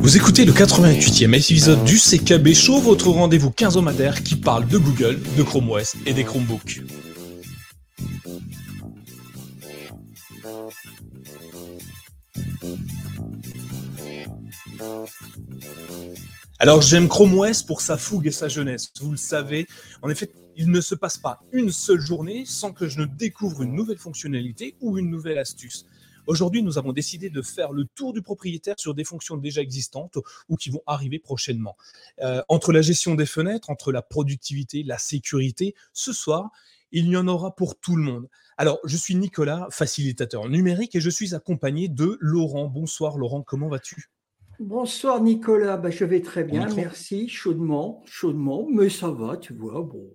Vous écoutez le 88e épisode du CKB Show, votre rendez-vous quinzomadaire qui parle de Google, de Chrome OS et des Chromebooks. Alors j'aime Chrome OS pour sa fougue et sa jeunesse, vous le savez. En effet, il ne se passe pas une seule journée sans que je ne découvre une nouvelle fonctionnalité ou une nouvelle astuce. Aujourd'hui, nous avons décidé de faire le tour du propriétaire sur des fonctions déjà existantes ou qui vont arriver prochainement. Euh, entre la gestion des fenêtres, entre la productivité, la sécurité, ce soir, il y en aura pour tout le monde. Alors, je suis Nicolas, facilitateur numérique, et je suis accompagné de Laurent. Bonsoir Laurent, comment vas-tu? Bonsoir Nicolas, bah, je vais très bien, merci, chaudement, chaudement, mais ça va, tu vois, bon.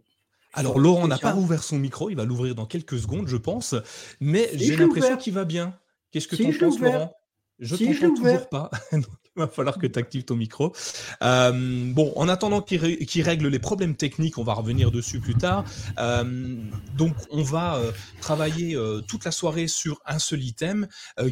Alors Laurent n'a pas rouvert son micro, il va l'ouvrir dans quelques secondes, je pense, mais j'ai l'impression qu'il va bien. Qu'est-ce que tu en penses, Laurent? Je ne t'entends toujours pas. il va falloir que tu actives ton micro. Euh, bon, en attendant qu'il règle les problèmes techniques, on va revenir dessus plus tard. Euh, donc, on va euh, travailler toute la soirée sur un seul item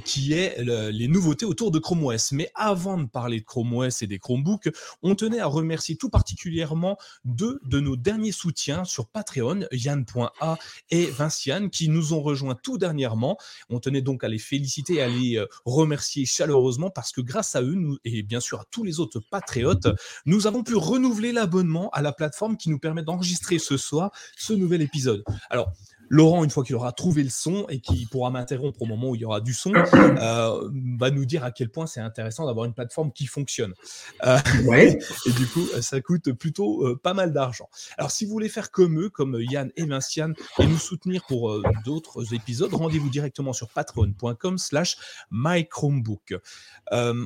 qui est les nouveautés autour de Chrome OS. Mais avant de parler de Chrome OS et des Chromebooks, on tenait à remercier tout particulièrement deux de nos derniers soutiens sur Patreon, Yann.a et Vinciane, qui nous ont rejoints tout dernièrement. On tenait donc à les féliciter et à les remercier chaleureusement parce que grâce à eux, nous et bien sûr à tous les autres patriotes, nous avons pu renouveler l'abonnement à la plateforme qui nous permet d'enregistrer ce soir ce nouvel épisode. Alors, Laurent, une fois qu'il aura trouvé le son et qui pourra m'interrompre au moment où il y aura du son, euh, va nous dire à quel point c'est intéressant d'avoir une plateforme qui fonctionne. Euh, ouais. et du coup, ça coûte plutôt euh, pas mal d'argent. Alors, si vous voulez faire comme eux, comme Yann et Vinciane, et nous soutenir pour d'autres épisodes, rendez-vous directement sur patreon.com slash mychromebook.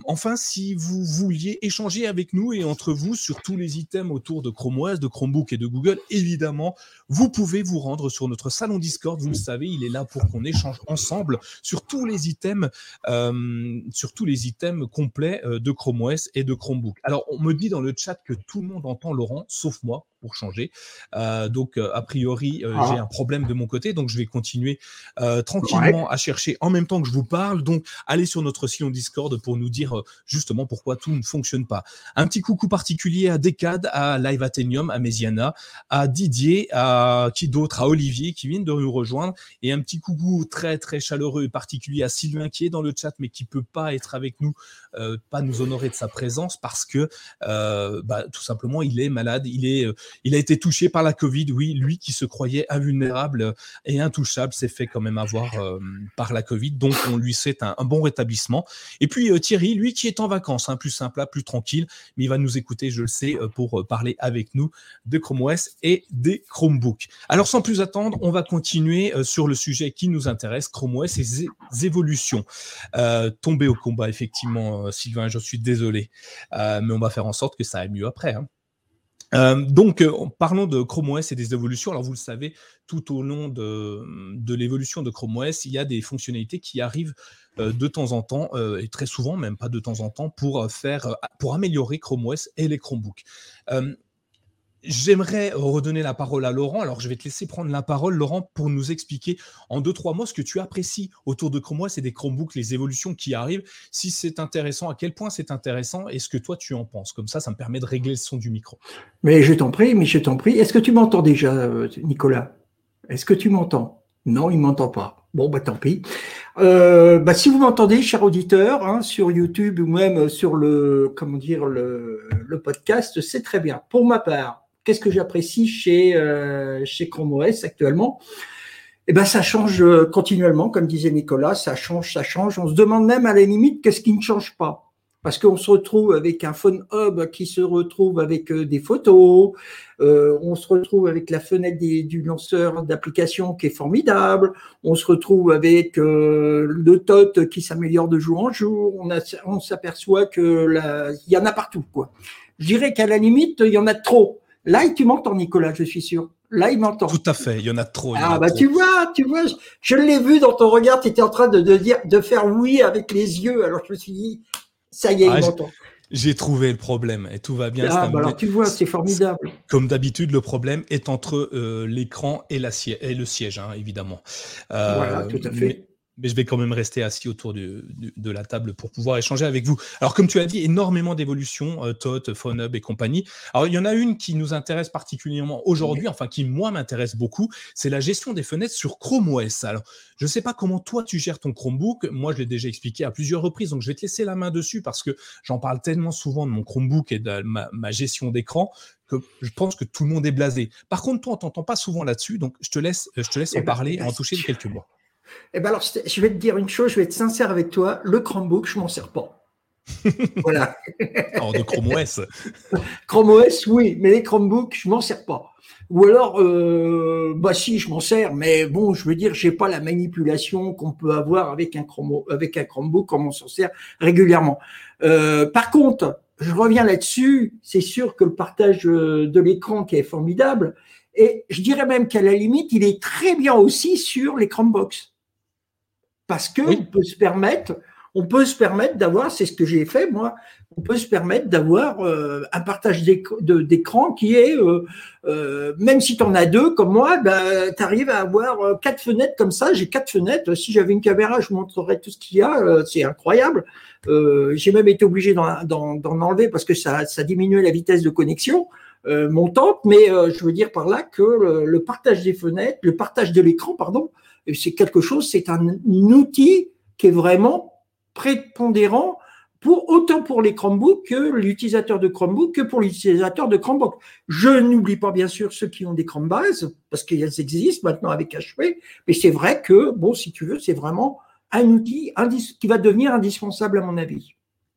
enfin, si vous vouliez échanger avec nous et entre vous sur tous les items autour de Chrome OS, de Chromebook et de Google, évidemment, vous pouvez vous rendre sur notre salon Discord, vous le savez, il est là pour qu'on échange ensemble sur tous les items, euh, sur tous les items complets euh, de Chrome OS et de Chromebook. Alors, on me dit dans le chat que tout le monde entend Laurent, sauf moi pour changer. Euh, donc, a priori, ah. j'ai un problème de mon côté, donc je vais continuer tranquillement à chercher en même temps que je vous parle. Donc, allez sur notre sillon Discord pour nous dire justement pourquoi tout ne fonctionne pas. Un petit coucou particulier à Decad, à Live Athenium, à Mesiana, à Didier, à qui d'autre, à Olivier qui vient de nous rejoindre. Et un petit coucou très très chaleureux et particulier à Sylvain qui est dans le chat mais qui peut pas être avec nous, euh, pas nous honorer de sa présence parce que euh, bah, tout simplement il est malade, il est, euh, il a été touché par la Covid. Oui, lui qui se croyait invulnérable et intouchable s'est fait quand même avoir par la Covid. Donc on lui souhaite un, bon rétablissement. Et puis Thierry, lui qui est en vacances, hein, plus simple, plus tranquille, mais il va nous écouter, je le sais, pour parler avec nous de Chrome OS et des Chromebooks. Alors sans plus attendre, on va continuer euh, sur le sujet qui nous intéresse, Chrome OS et ses évolutions. Euh, tomber au combat, effectivement, euh, Sylvain, je suis désolé, mais on va faire en sorte que ça aille mieux après. Hein. Donc, parlons de Chrome OS et des évolutions. Alors, vous le savez, tout au long de, l'évolution de Chrome OS, il y a des fonctionnalités qui arrivent de temps en temps, et très souvent, même pas de temps en temps, pour, faire, pour améliorer Chrome OS et les Chromebooks. J'aimerais redonner la parole à Laurent. Alors, je vais te laisser prendre la parole, Laurent, pour nous expliquer en deux, trois mots ce que tu apprécies autour de Chrome OS et des Chromebooks, les évolutions qui arrivent, si c'est intéressant, à quel point c'est intéressant et ce que toi tu en penses. Comme ça, ça me permet de régler le son du micro. Mais je t'en prie, mais je t'en prie. Est-ce que tu m'entends déjà, Nicolas? Est-ce que tu m'entends? Non, il ne m'entend pas. Bon, bah tant pis. Euh, bah, si vous m'entendez, cher auditeur, hein, sur YouTube ou même sur le, comment dire, le podcast, c'est très bien. Pour ma part, Qu'est-ce que j'apprécie chez, euh, chez Chrome OS actuellement? Eh ben, ça change euh, continuellement, comme disait Nicolas, ça change, ça change. On se demande même à la limite qu'est-ce qui ne change pas? Parce qu'on se retrouve avec un phone hub qui se retrouve avec euh, des photos, on se retrouve avec la fenêtre du lanceur d'application qui est formidable, on se retrouve avec le TOT qui s'améliore de jour en jour, on, s'aperçoit que il y en a partout. Je dirais qu'à la limite, il y en a trop. Là, tu m'entends, Nicolas, je suis sûr. Là, il m'entend. Tout à fait, il y en a trop. ah, bah tu vois, tu vois, je, l'ai vu dans ton regard, tu étais en train de, dire, de faire oui avec les yeux. Alors je me suis dit, ça y est, il ah, m'entend. J'ai trouvé le problème et tout va bien. Ah, bah alors tu vois, c'est formidable. Comme d'habitude, le problème est entre euh, l'écran et, et, le siège, hein, évidemment. Euh, voilà, tout à fait. mais je vais quand même rester assis autour de, la table pour pouvoir échanger avec vous. Alors, comme tu as dit, énormément d'évolutions, euh, TOT, PhoneHub et compagnie. Alors, il y en a une qui nous intéresse particulièrement aujourd'hui, enfin, qui, moi, m'intéresse beaucoup, c'est la gestion des fenêtres sur Chrome OS. Alors, je ne sais pas comment toi, tu gères ton Chromebook. Moi, je l'ai déjà expliqué à plusieurs reprises, donc je vais te laisser la main dessus parce que j'en parle tellement souvent de mon Chromebook et de ma, gestion d'écran que je pense que tout le monde est blasé. Par contre, toi, on t'entend pas souvent là-dessus, donc je te laisse, je te laisse en eh ben, parler et en toucher quelques mots. Eh ben alors, je vais te dire une chose, je vais être sincère avec toi. Le Chromebook, je m'en sers pas. voilà. Alors, de Chrome OS. Chrome OS, oui, mais les Chromebooks, je m'en sers pas. Ou alors, euh, bah si, je m'en sers, mais bon, je veux dire, j'ai pas la manipulation qu'on peut avoir avec un, Chrome, avec un Chromebook, comme on s'en sert régulièrement. Euh, par contre, je reviens là-dessus, c'est sûr que le partage de l'écran qui est formidable, et je dirais même qu'à la limite, il est très bien aussi sur les Chromebox parce que on peut se permettre, on peut se permettre d'avoir, c'est ce que j'ai fait moi, on peut se permettre d'avoir euh, un partage d'écran qui est, euh, euh, même si tu en as deux comme moi, ben, tu arrives à avoir quatre fenêtres comme ça. J'ai quatre fenêtres. Si j'avais une caméra, je vous montrerais tout ce qu'il y a. c'est incroyable. j'ai même été obligé d'en enlever parce que ça, ça diminuait la vitesse de connexion. montante, mais je veux dire par là que le, le partage des fenêtres, le partage de l'écran, pardon, c'est quelque chose, c'est un, outil qui est vraiment prépondérant pour autant pour les Chromebooks que l'utilisateur de Chromebook que pour l'utilisateur de Chromebook. Je n'oublie pas bien sûr ceux qui ont des Chromebase parce qu'elles existent maintenant avec HP, mais c'est vrai que bon, si tu veux, c'est vraiment un outil qui va devenir indispensable à mon avis.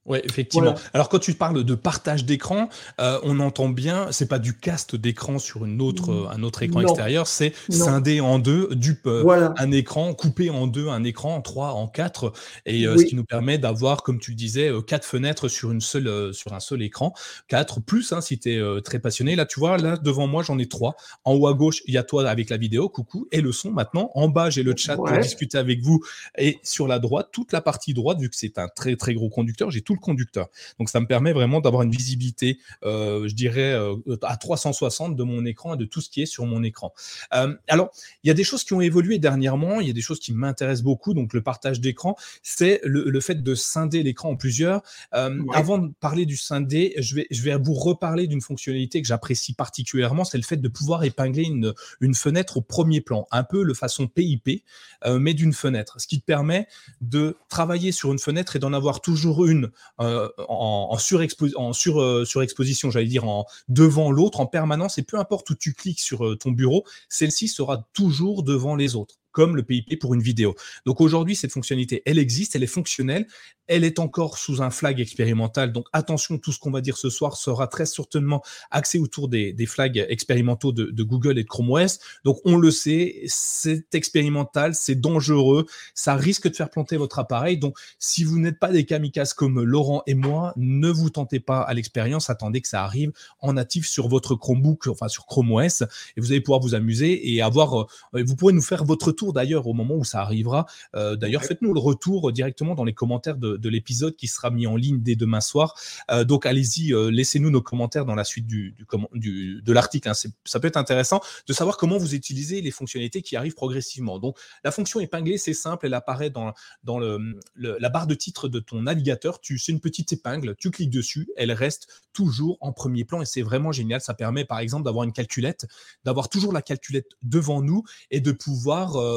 Oui, effectivement. Alors quand tu parles de partage d'écran, euh, on entend bien, c'est pas du cast d'écran sur une autre, euh, un autre écran extérieur, c'est scindé en deux, du euh, un écran coupé en deux, un écran en trois, en quatre, et ce qui nous permet d'avoir, comme tu le disais, quatre fenêtres sur une seule, sur un seul écran, quatre plus, hein, si tu es très passionné. Là, tu vois, là devant moi, j'en ai trois. En haut à gauche, il y a toi avec la vidéo, coucou, et le son maintenant. En bas, j'ai le chat pour discuter avec vous, et sur la droite, toute la partie droite, vu que c'est un très très gros conducteur, j'ai tout conducteur. Donc ça me permet vraiment d'avoir une visibilité, euh, je dirais, euh, à 360 de mon écran et de tout ce qui est sur mon écran. Euh, alors, il y a des choses qui ont évolué dernièrement, il y a des choses qui m'intéressent beaucoup, donc le partage d'écran, c'est le, fait de scinder l'écran en plusieurs. Avant de parler du scindé, je vais, je vais vous reparler d'une fonctionnalité que j'apprécie particulièrement, c'est le fait de pouvoir épingler une, une fenêtre au premier plan, un peu le façon PIP, mais d'une fenêtre, ce qui te permet de travailler sur une fenêtre et d'en avoir toujours une euh, en, euh, surexposition, j'allais dire en devant l'autre en permanence, et peu importe où tu cliques sur euh, ton bureau, celle-ci sera toujours devant les autres comme le PIP pour une vidéo. Donc aujourd'hui, cette fonctionnalité, elle existe, elle est fonctionnelle, elle est encore sous un flag expérimental. Donc attention, tout ce qu'on va dire ce soir sera très certainement axé autour des, flags expérimentaux de, Google et de Chrome OS. Donc on le sait, c'est expérimental, c'est dangereux, ça risque de faire planter votre appareil. Donc si vous n'êtes pas des kamikazes comme Laurent et moi, ne vous tentez pas à l'expérience, attendez que ça arrive en natif sur votre Chromebook, enfin sur Chrome OS, et vous allez pouvoir vous amuser et avoir, euh, vous pourrez nous faire votre tour d'ailleurs au moment où ça arrivera. Euh, d'ailleurs, faites-nous le retour directement dans les commentaires de, de l'épisode qui sera mis en ligne dès demain soir. Euh, donc allez-y, euh, laissez-nous nos commentaires dans la suite du, du, de l'article. Hein. Ça peut être intéressant de savoir comment vous utilisez les fonctionnalités qui arrivent progressivement. Donc la fonction épinglée, c'est simple, elle apparaît dans, dans le, la barre de titre de ton navigateur. Tu c'est une petite épingle, tu cliques dessus, elle reste toujours en premier plan et c'est vraiment génial. Ça permet par exemple d'avoir une calculette, d'avoir toujours la calculette devant nous et de pouvoir euh,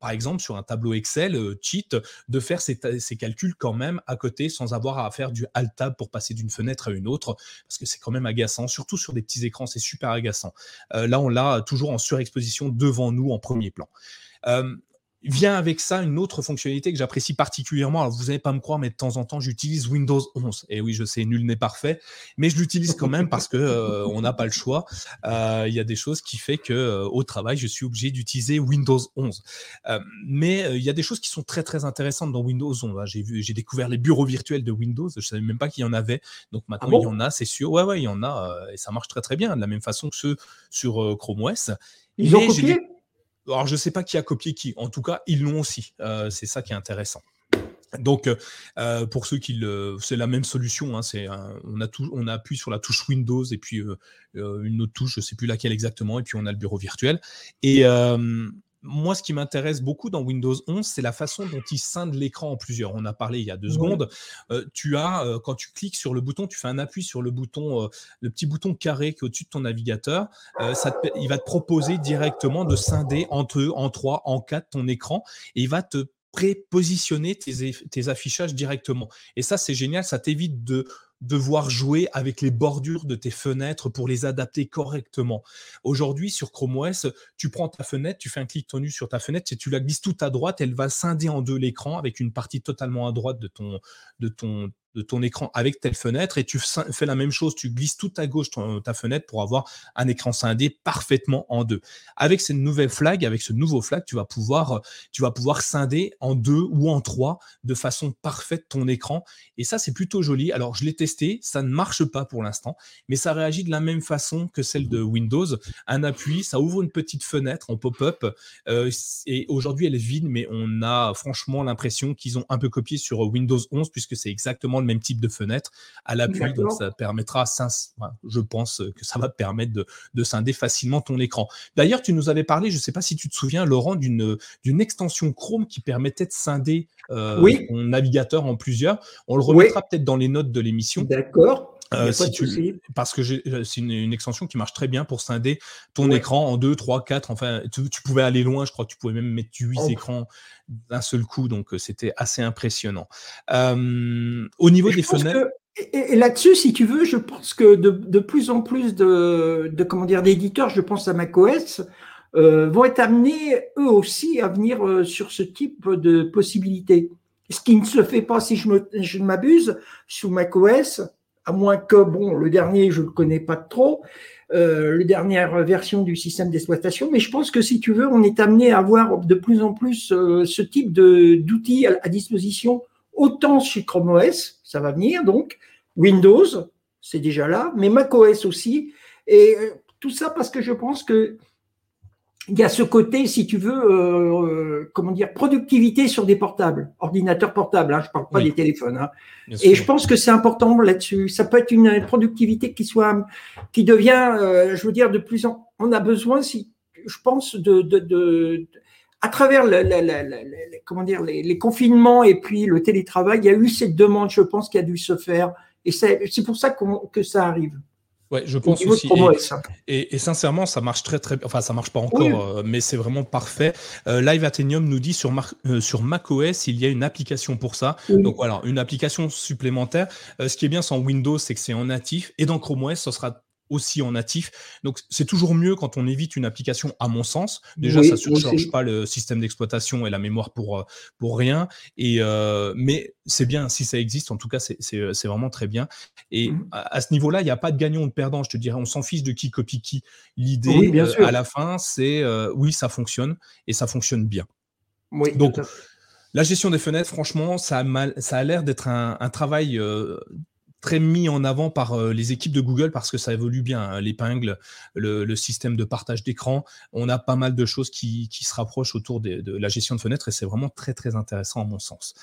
par exemple, sur un tableau Excel, euh, cheat, de faire ces, calculs quand même à côté sans avoir à faire du Alt-Tab pour passer d'une fenêtre à une autre, parce que c'est quand même agaçant, surtout sur des petits écrans, c'est super agaçant. Euh, là, on l'a toujours en surexposition devant nous en premier plan. Euh, vient avec ça une autre fonctionnalité que j'apprécie particulièrement. Alors, vous n'allez pas me croire, mais de temps en temps, j'utilise Windows 11. Et oui, je sais, nul n'est parfait, mais je l'utilise quand même parce que euh, on n'a pas le choix. Euh, il y a des choses qui fait que euh, au travail, je suis obligé d'utiliser Windows 11. mais il y a des choses qui sont très très intéressantes dans Windows 11. Hein. J'ai vu, j'ai découvert les bureaux virtuels de Windows. Je savais même pas qu'il y en avait. Donc ah maintenant, il y en a, c'est sûr. Ouais, ouais, il y en a et ça marche très très bien, de la même façon que ceux sur Chrome OS. Ils ont copié? Alors, je ne sais pas qui a copié qui. En tout cas, ils l'ont aussi. Euh, c'est ça qui est intéressant. Donc, euh, pour ceux qui le, c'est la même solution. Hein, on a appuie sur la touche Windows et puis euh, une autre touche, je ne sais plus laquelle exactement, et puis on a le bureau virtuel. Et moi, ce qui m'intéresse beaucoup dans Windows 11, c'est la façon dont il scinde l'écran en plusieurs. On a parlé il y a deux secondes. Euh, tu as, euh, quand tu cliques sur le bouton, tu fais un appui sur le bouton, euh, le petit bouton carré qui est au-dessus de ton navigateur. Ça il va te proposer directement de scinder en deux, en trois, en quatre ton écran et il va te prépositionner tes, affichages directement. Et ça, c'est génial. Ça t'évite de devoir jouer avec les bordures de tes fenêtres pour les adapter correctement. Aujourd'hui, sur Chrome OS, tu prends ta fenêtre, tu fais un clic tenu sur ta fenêtre et tu la glisses tout à droite, elle va scinder en deux l'écran avec une partie totalement à droite de ton, de ton, de ton écran avec telle fenêtre et tu fais la même chose, tu glisses tout à gauche ta fenêtre pour avoir un écran scindé parfaitement en deux. Avec cette nouvelle flag, avec ce nouveau flag, tu vas pouvoir, tu vas pouvoir scinder en deux ou en trois de façon parfaite ton écran et ça c'est plutôt joli. Alors je l'ai testé, ça ne marche pas pour l'instant, mais ça réagit de la même façon que celle de Windows. Un appui, ça ouvre une petite fenêtre en pop-up euh, et aujourd'hui elle est vide, mais on a franchement l'impression qu'ils ont un peu copié sur Windows 11 puisque c'est exactement même type de fenêtre à l'appui. Donc, ça permettra, je pense que ça va permettre de, de scinder facilement ton écran. D'ailleurs, tu nous avais parlé, je ne sais pas si tu te souviens, Laurent, d'une extension Chrome qui permettait de scinder euh, ton navigateur en plusieurs. On le remettra peut-être dans les notes de l'émission. D'accord. Euh, parce que euh, c'est une, extension qui marche très bien pour scinder ton écran en 2, 3, 4. Enfin, tu, pouvais aller loin. Je crois que tu pouvais même mettre 8 écrans d'un seul coup. Donc, euh, c'était assez impressionnant. au niveau des fenêtres. et, là-dessus, si tu veux, je pense que de, plus en plus de, comment dire d'éditeurs, je pense à macOS, vont être amenés eux aussi à venir sur ce type de possibilités. Ce qui ne se fait pas, si je, je m'abuse, sous macOS, à moins que, bon, le dernier, je ne le connais pas trop, euh, la dernière version du système d'exploitation, mais je pense que si tu veux, on est amené à avoir de plus en plus euh, ce type d'outils à, disposition, autant chez Chrome OS, ça va venir donc, Windows, c'est déjà là, mais macOS aussi, et euh, tout ça parce que je pense que il y a ce côté, si tu veux, euh, euh, comment dire, productivité sur des portables, ordinateurs portables. Hein, je parle pas des téléphones. Hein. Et je pense que c'est important là-dessus. Ça peut être une productivité qui soit, qui devient, euh, je veux dire, de plus en. On a besoin, si, je pense, de, de, de à travers le, comment dire, les, confinements et puis le télétravail, il y a eu cette demande, je pense, qui a dû se faire. Et c'est pour ça que ça arrive. Ouais, je pense aussi. Et, sincèrement, ça marche très très bien. Enfin, ça marche pas encore, euh, mais c'est vraiment parfait. Euh, Live Athenium nous dit sur, euh, sur macOS, il y a une application pour ça. Donc voilà, une application supplémentaire. ce qui est bien sans Windows, c'est que c'est en natif. Et dans Chrome OS, ce sera aussi en natif. Donc c'est toujours mieux quand on évite une application, à mon sens. Déjà, ça ne surcharge pas le système d'exploitation et la mémoire pour, euh, pour rien. Et, euh, mais c'est bien si ça existe, en tout cas, c'est euh, vraiment très bien. Et mmh. à, ce niveau-là, il n'y a pas de gagnant ou de perdant, je te dirais, on s'en fiche de qui copie qui. L'idée, à la fin, c'est oui, ça fonctionne et ça fonctionne bien. Oui, Donc, la gestion des fenêtres, franchement, ça a, ça a l'air d'être un, un, travail très mis en avant par euh, les équipes de Google parce que ça évolue bien. Hein. L'épingle, le, système de partage d'écran, on a pas mal de choses qui, se rapprochent autour de, la gestion de fenêtres et c'est vraiment très très intéressant à mon sens.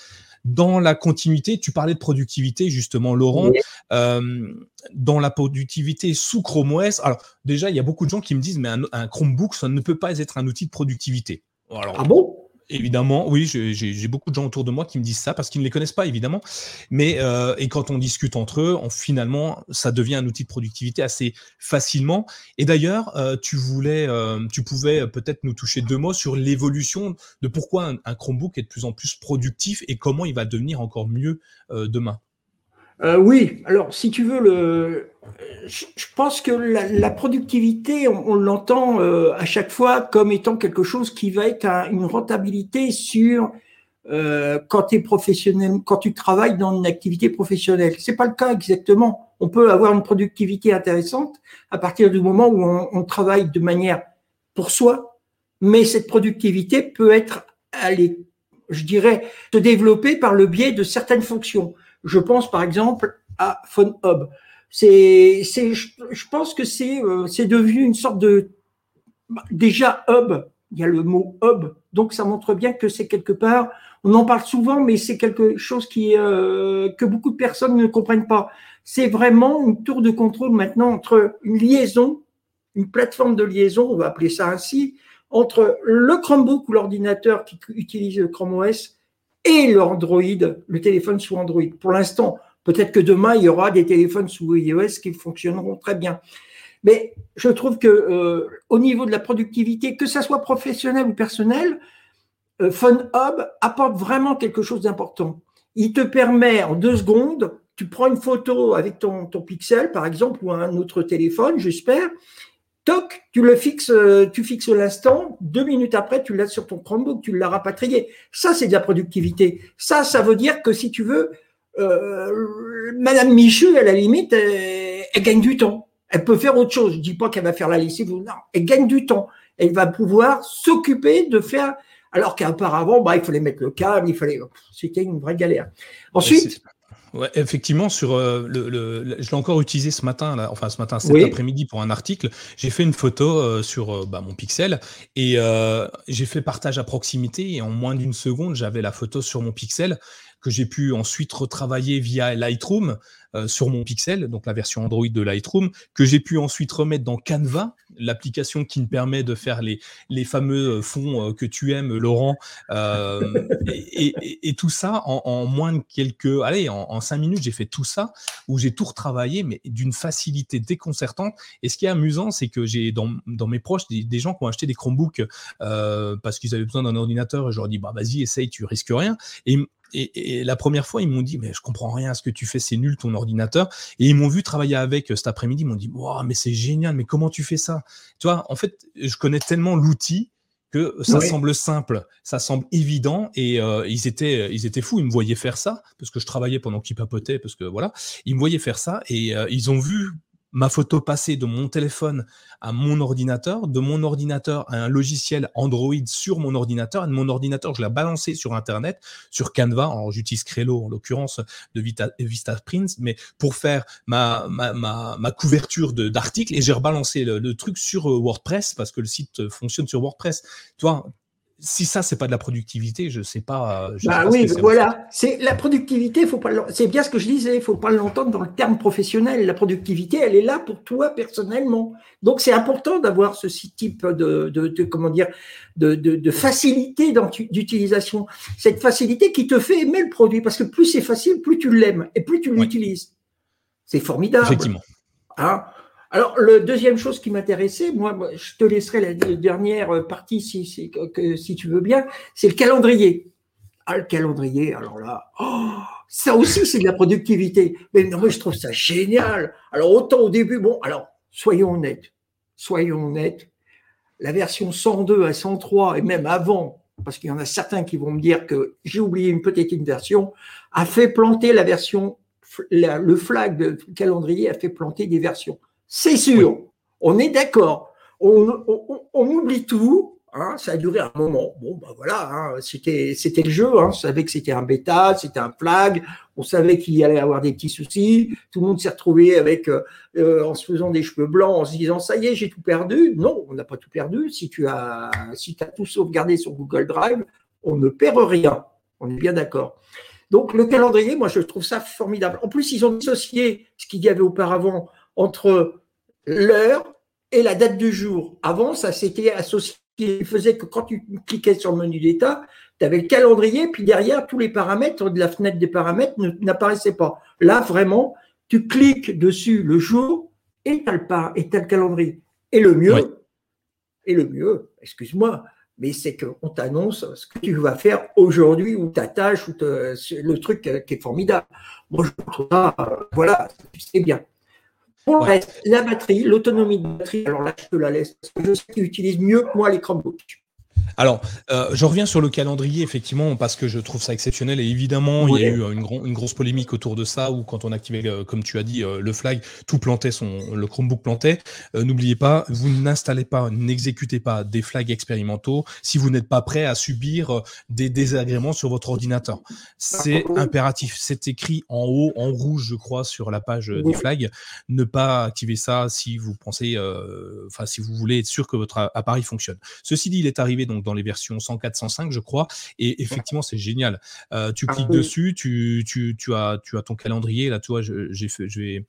Dans la continuité, tu parlais de productivité justement, Laurent. Euh, dans la productivité sous Chrome OS, alors déjà il y a beaucoup de gens qui me disent mais un, un Chromebook ça ne peut pas être un outil de productivité. Alors, ah bon? Évidemment, oui, j'ai beaucoup de gens autour de moi qui me disent ça parce qu'ils ne les connaissent pas, évidemment. Mais euh, et quand on discute entre eux, finalement, ça devient un outil de productivité assez facilement. Et d'ailleurs, euh, tu voulais, euh, tu pouvais peut-être nous toucher deux mots sur l'évolution de pourquoi un, Chromebook est de plus en plus productif et comment il va devenir encore mieux demain. Euh, oui, alors si tu veux, le, je, pense que la, productivité, on, l'entend euh, à chaque fois comme étant quelque chose qui va être une rentabilité sur euh, quand tu es professionnel, quand tu travailles dans une activité professionnelle. C'est pas le cas exactement. On peut avoir une productivité intéressante à partir du moment où on, travaille de manière pour soi, mais cette productivité peut être, je dirais, se développer par le biais de certaines fonctions. Je pense par exemple à PhoneHub. C'est, c'est, je, pense que c'est, euh, c'est devenu une sorte de déjà hub. Il y a le mot hub, donc ça montre bien que c'est quelque part. On en parle souvent, mais c'est quelque chose qui euh, que beaucoup de personnes ne comprennent pas. C'est vraiment une tour de contrôle maintenant entre une liaison, une plateforme de liaison, on va appeler ça ainsi, entre le Chromebook ou l'ordinateur qui utilise le Chrome OS et l'Android, le téléphone sous Android. Pour l'instant, peut-être que demain, il y aura des téléphones sous iOS qui fonctionneront très bien. Mais je trouve que euh, au niveau de la productivité, que ça soit professionnel ou personnel, euh, Hub apporte vraiment quelque chose d'important. Il te permet en deux secondes, tu prends une photo avec ton, ton pixel, par exemple, ou un autre téléphone, j'espère, toc, tu le fixes, euh, tu fixes l'instant, deux minutes après, tu l'as sur ton Chromebook, tu l'as rapatrié. Ça, c'est de la productivité. Ça, ça veut dire que si tu veux, euh, Madame Michu, à la limite, elle, gagne du temps. Elle peut faire autre chose. Je dis pas qu'elle va faire la lessive. Non, elle gagne du temps. Elle va pouvoir s'occuper de faire. Alors qu'auparavant, bah, il fallait mettre le câble, il fallait. C'était une vraie galère. Ensuite, Ouais, effectivement, sur euh, le, le, je l'ai encore utilisé ce matin, là, enfin ce matin, cet après-midi pour un article. J'ai fait une photo euh, sur euh, bah, mon Pixel et j'ai fait partage à proximité et en moins d'une seconde, j'avais la photo sur mon Pixel que j'ai pu ensuite retravailler via Lightroom euh, sur mon Pixel, donc la version Android de Lightroom, que j'ai pu ensuite remettre dans Canva, l'application qui me permet de faire les, les fameux euh, fonds euh, que tu aimes, Laurent, et, tout ça en, moins de quelques, allez, en, cinq minutes, j'ai fait tout ça, où j'ai tout retravaillé, mais d'une facilité déconcertante. Et ce qui est amusant, c'est que j'ai dans, dans, mes proches des, gens qui ont acheté des Chromebooks parce qu'ils avaient besoin d'un ordinateur, et je leur dis, bah vas-y, essaye, tu risques rien. Et et, la première fois, ils m'ont dit, mais je comprends rien à ce que tu fais, c'est nul ton ordinateur. Et ils m'ont vu travailler avec euh, cet après-midi, ils m'ont dit, wow, mais c'est génial, mais comment tu fais ça? Tu vois, en fait, je connais tellement l'outil que ça semble simple, ça semble évident. Et euh, ils étaient, ils étaient fous, ils me voyaient faire ça parce que je travaillais pendant qu'ils papotaient, parce que voilà, ils me voyaient faire ça et euh, ils ont vu ma photo passée de mon téléphone à mon ordinateur, de mon ordinateur à un logiciel Android sur mon ordinateur, et de mon ordinateur, je l'ai balancé sur Internet, sur Canva, alors j'utilise Crello en l'occurrence de Vista, Prints, mais pour faire ma, couverture d'articles, et j'ai rebalancé le, truc sur euh, WordPress, parce que le site fonctionne sur WordPress. Tu vois, si ça c'est pas de la productivité, je sais pas. Je bah oui, voilà. C'est la productivité, faut pas. C'est bien ce que je disais. Il faut pas l'entendre dans le terme professionnel. La productivité, elle est là pour toi personnellement. Donc c'est important d'avoir ce type de, de, comment dire de, de facilité d'utilisation. Cette facilité qui te fait aimer le produit parce que plus c'est facile, plus tu l'aimes et plus tu l'utilises. C'est formidable. Effectivement. Hein? Alors, la deuxième chose qui m'intéressait, moi, je te laisserai la dernière partie si, tu veux bien, c'est le calendrier. Ah, le calendrier, alors là, oh, ça aussi, c'est de la productivité. Mais non, moi, je trouve ça génial. Alors, autant au début, bon, alors, soyons honnêtes, soyons honnêtes, la version 102 à 103, et même avant, parce qu'il y en a certains qui vont me dire que j'ai oublié une petite version, a fait planter la version, le flag de calendrier a fait planter des versions. C'est sûr, on est d'accord. On, oublie tout. Hein, ça a duré un moment. Bon, ben voilà, hein, c'était c'était le jeu. Hein, on savait que c'était un bêta, c'était un flag. On savait qu'il y allait avoir des petits soucis. Tout le monde s'est retrouvé avec euh, euh, en se faisant des cheveux blancs, en se disant ça y est, j'ai tout perdu. Non, on n'a pas tout perdu. Si tu as si as tout sauvegardé sur Google Drive, on ne perd rien. On est bien d'accord. Donc le calendrier, moi je trouve ça formidable. En plus, ils ont dissocié ce qu'il y avait auparavant entre l'heure et la date du jour. Avant, ça s'était associé. Il faisait que quand tu cliquais sur le menu d'état, tu avais le calendrier, puis derrière, tous les paramètres de la fenêtre des paramètres n'apparaissaient pas. Là, vraiment, tu cliques dessus le jour et tu as, le calendrier. Et le mieux, et le mieux, excuse-moi, mais c'est qu'on t'annonce ce que tu vas faire aujourd'hui ou ta tâche ou le truc qui est formidable. Moi, je trouve ça, euh, voilà, c'est bien. Pour la batterie, l'autonomie de batterie, alors là, je te la laisse, parce que je sais qu'il utilise mieux que moi les Chromebooks. Alors, euh, je reviens sur le calendrier, effectivement, parce que je trouve ça exceptionnel. Et évidemment, il y a eu une, une, grosse polémique autour de ça, où quand on activait, euh, comme tu as dit, euh, le flag, tout plantait, son, le Chromebook plantait. N'oubliez pas, vous n'installez pas, n'exécutez pas des flags expérimentaux si vous n'êtes pas prêt à subir des désagréments sur votre ordinateur. C'est impératif. C'est écrit en haut, en rouge, je crois, sur la page des flags. Ne pas activer ça si vous pensez, enfin, si vous voulez être sûr que votre appareil fonctionne. Ceci dit, il est arrivé donc dans les versions 104, 105, je crois. Et effectivement, c'est génial. Euh, tu ah cliques dessus, tu, tu, tu, as, tu as ton calendrier. Là, tu vois, j'ai fait, je vais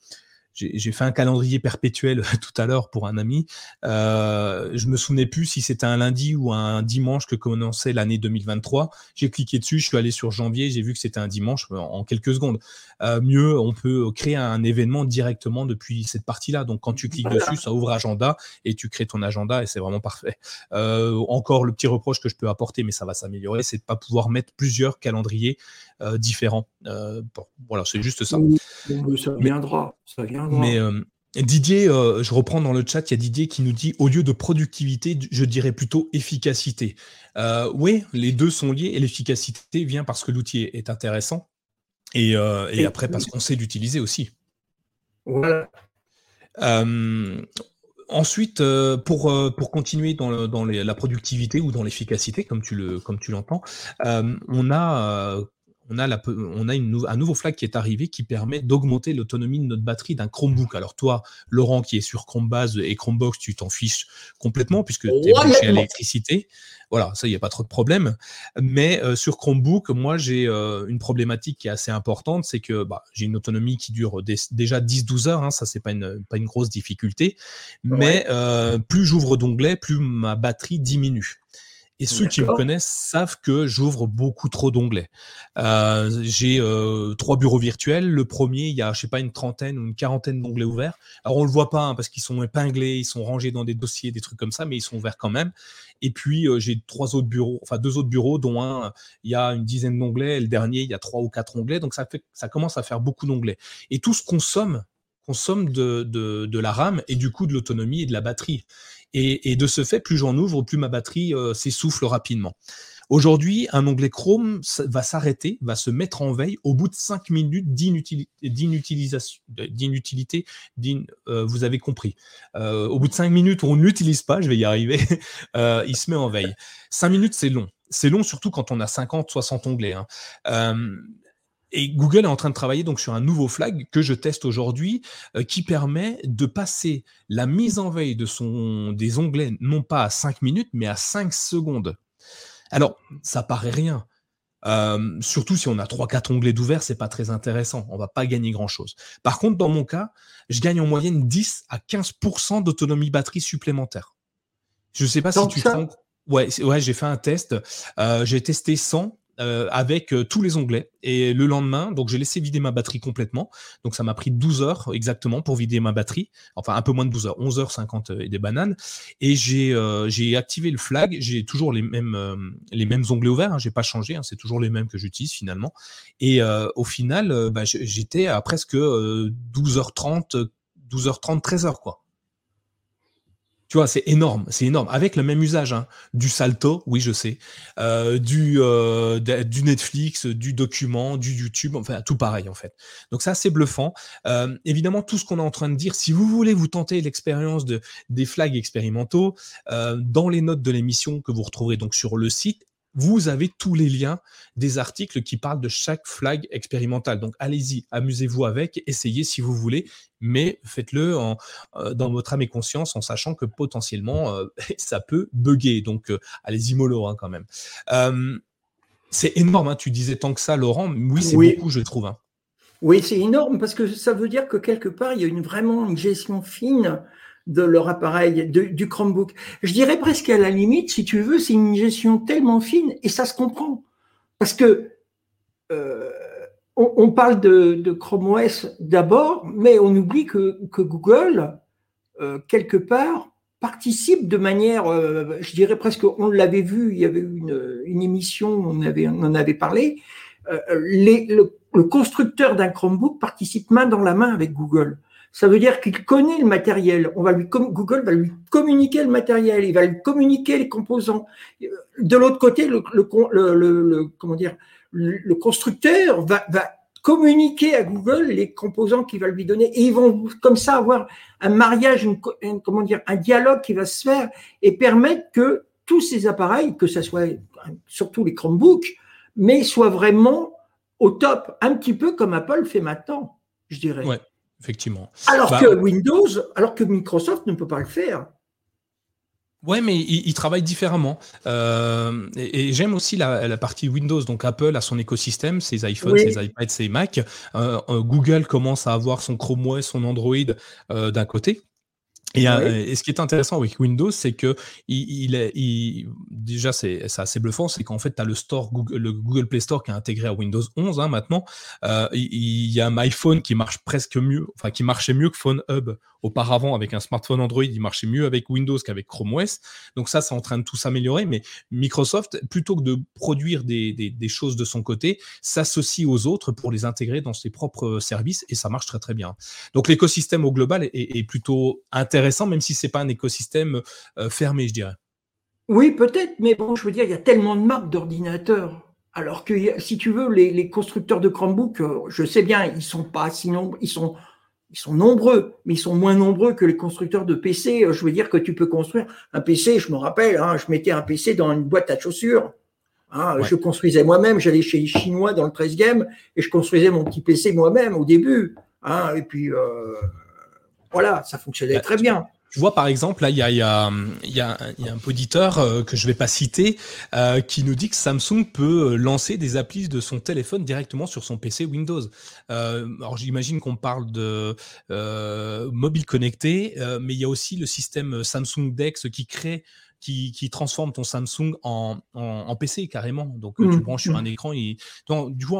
j'ai fait un calendrier perpétuel tout à l'heure pour un ami. Euh, je me souvenais plus si c'était un lundi ou un dimanche que commençait l'année 2023. J'ai cliqué dessus, je suis allé sur janvier, j'ai vu que c'était un dimanche en quelques secondes. Euh, mieux, on peut créer un événement directement depuis cette partie-là. Donc quand tu cliques dessus, ça ouvre agenda et tu crées ton agenda et c'est vraiment parfait. Euh, encore le petit reproche que je peux apporter, mais ça va s'améliorer, c'est de pas pouvoir mettre plusieurs calendriers euh, différents. Bon, voilà, c'est juste ça. ça viendra, ça viendra. Mais Didier, je reprends dans le chat, il y a Didier qui nous dit au lieu de productivité, je dirais plutôt efficacité. oui, les deux sont liés et l'efficacité vient parce que l'outil est intéressant. Euh, et, après, parce qu'on sait l'utiliser aussi. Voilà. Euh, ensuite, euh, pour, pour continuer dans, dans la productivité ou dans l'efficacité, comme tu l'entends, on a on a, la, on a une, un nouveau flag qui est arrivé qui permet d'augmenter l'autonomie de notre batterie d'un Chromebook. Alors toi, Laurent, qui est sur Chromebase et Chromebox, tu t'en fiches complètement puisque tu es branché à l'électricité. Voilà, ça, il n'y a pas trop de problème. Mais euh, sur Chromebook, moi, j'ai euh, une problématique qui est assez importante, c'est que bah, j'ai une autonomie qui dure déjà 10-12 heures, hein, ça, c'est pas une, pas une grosse difficulté. Mais euh, plus j'ouvre d'onglets, plus ma batterie diminue. Et ceux qui me connaissent savent que j'ouvre beaucoup trop d'onglets. Euh, j'ai euh, trois bureaux virtuels. Le premier, il y a, je sais pas, une trentaine ou une quarantaine d'onglets ouverts. Alors on le voit pas hein, parce qu'ils sont épinglés, ils sont rangés dans des dossiers, des trucs comme ça, mais ils sont ouverts quand même. Et puis euh, j'ai trois autres bureaux, enfin deux autres bureaux, dont un, il y a une dizaine d'onglets, et le dernier, il y a trois ou quatre onglets. Donc ça fait, ça commence à faire beaucoup d'onglets. Et tout ce consomme consomme de, de, de la RAM et du coup de l'autonomie et de la batterie. Et, de ce fait, plus j'en ouvre, plus ma batterie euh, s'essouffle rapidement. Aujourd'hui, un onglet Chrome va s'arrêter, va se mettre en veille au bout de 5 minutes d'inutilité, euh, vous avez compris. Euh, au bout de 5 minutes où on n'utilise pas, je vais y arriver, il se met en veille. 5 minutes, c'est long. C'est long surtout quand on a 50, 60 onglets. Hein. Et Google est en train de travailler donc sur un nouveau flag que je teste aujourd'hui, euh, qui permet de passer la mise en veille de son, des onglets non pas à 5 minutes, mais à 5 secondes. Alors, ça paraît rien. Euh, surtout si on a 3-4 onglets d'ouvert, c'est pas très intéressant. On va pas gagner grand chose. Par contre, dans mon cas, je gagne en moyenne 10 à 15% d'autonomie batterie supplémentaire. Je sais pas si tu te rends Ouais, ouais j'ai fait un test. Euh, j'ai testé 100 euh, avec euh, tous les onglets. Et le lendemain, donc j'ai laissé vider ma batterie complètement. Donc ça m'a pris 12 heures exactement pour vider ma batterie. Enfin, un peu moins de 12 heures, 11 heures 50 euh, et des bananes. Et j'ai j'ai activé le flag. J'ai toujours les mêmes, les mêmes onglets ouverts. Hein, j'ai pas changé. Hein, c'est toujours les mêmes que j'utilise finalement. Et au final, bah, j'étais à presque 12h30, 12h30, 13h quoi. Tu vois, c'est énorme, c'est énorme. Avec le même usage, hein. du Salto, oui, je sais, euh, du, euh, du Netflix, du document, du YouTube, enfin tout pareil en fait. Donc ça, c'est bluffant. Euh, évidemment, tout ce qu'on est en train de dire, si vous voulez vous tenter l'expérience de des flags expérimentaux, dans les notes de l'émission que vous retrouverez donc sur le site, vous avez tous les liens des articles qui parlent de chaque flag expérimental. Donc allez-y, amusez-vous avec, essayez si vous voulez, mais faites-le euh, dans votre âme et conscience en sachant que potentiellement euh, ça peut bugger. Donc euh, allez-y mollo hein, quand même. c'est énorme, hein, tu disais tant que ça, Laurent. Oui, c'est beaucoup, je trouve. Hein. Oui, c'est énorme parce que ça veut dire que quelque part, il y a une, vraiment une gestion fine de leur appareil, du Chromebook. Je dirais presque à la limite, si tu veux, c'est une gestion tellement fine et ça se comprend. Parce que euh, on, parle de, Chrome OS d'abord, mais on oublie que, Google, euh, quelque part, participe de manière, euh, je dirais presque, on l'avait vu, il y avait une, une émission, on, on en avait parlé, les, le, le constructeur d'un Chromebook participe main dans la main avec Google. Ça veut dire qu'il connaît le matériel. On va lui, Google va lui communiquer le matériel, il va lui communiquer les composants. De l'autre côté, le, le, comment dire, le constructeur va, va communiquer à Google les composants qu'il va lui donner et ils vont comme ça avoir un mariage, comment dire, un dialogue qui va se faire et permettre que tous ces appareils, que ce soit surtout les Chromebooks, mais soient vraiment au top, un petit peu comme Apple fait maintenant, je dirais. Effectivement. Alors bah, que Windows, alors que Microsoft ne peut pas le faire. Ouais, mais ils, travaillent différemment. Euh, et, j'aime aussi la, partie Windows. Donc Apple a son écosystème, ses iPhones, ses iPads, ses Mac. Euh, euh, Google commence à avoir son Chrome OS, son Android d'un côté. Et, ce qui est intéressant avec Windows, c'est que il, il, déjà c'est assez bluffant, c'est qu'en fait tu as le store Google, le Google Play Store qui est intégré à Windows 11 hein, maintenant. Euh, il, y a un iPhone qui marche presque mieux, enfin qui marchait mieux que Phone Hub auparavant avec un smartphone Android, il marchait mieux avec Windows qu'avec Chrome OS. Donc ça, c'est en train de tout s'améliorer. Mais Microsoft, plutôt que de produire des, des, des choses de son côté, s'associe aux autres pour les intégrer dans ses propres services et ça marche très très bien. Donc l'écosystème au global est, est plutôt intéressant même si c'est pas un écosystème euh, fermé, je dirais. Oui, peut-être, mais bon, je veux dire, il y a tellement de marques d'ordinateurs. Alors que si tu veux, les, constructeurs de Chromebook, euh, je sais bien, ils sont pas si nombreux, ils sont, ils sont nombreux, mais ils sont moins nombreux que les constructeurs de PC. Euh, je veux dire que tu peux construire un PC, je me rappelle, hein, je mettais un PC dans une boîte à chaussures. Hein, je construisais moi-même, j'allais chez les Chinois dans le 13e et je construisais mon petit PC moi-même au début. Hein, et puis, voilà, ça fonctionnait bah, très bien. Tu vois, par exemple, là, il y a, y, a, y, a, y a, un auditeur euh, que je vais pas citer euh, qui nous dit que Samsung peut euh, lancer des applis de son téléphone directement sur son PC Windows. alors, j'imagine qu'on parle de mobile connecté, mais il y a aussi le système Samsung Dex qui crée qui, transforme ton Samsung en, en, PC carrément. Donc tu mmh, branches sur mmh. un écran. Et... Donc, du coup,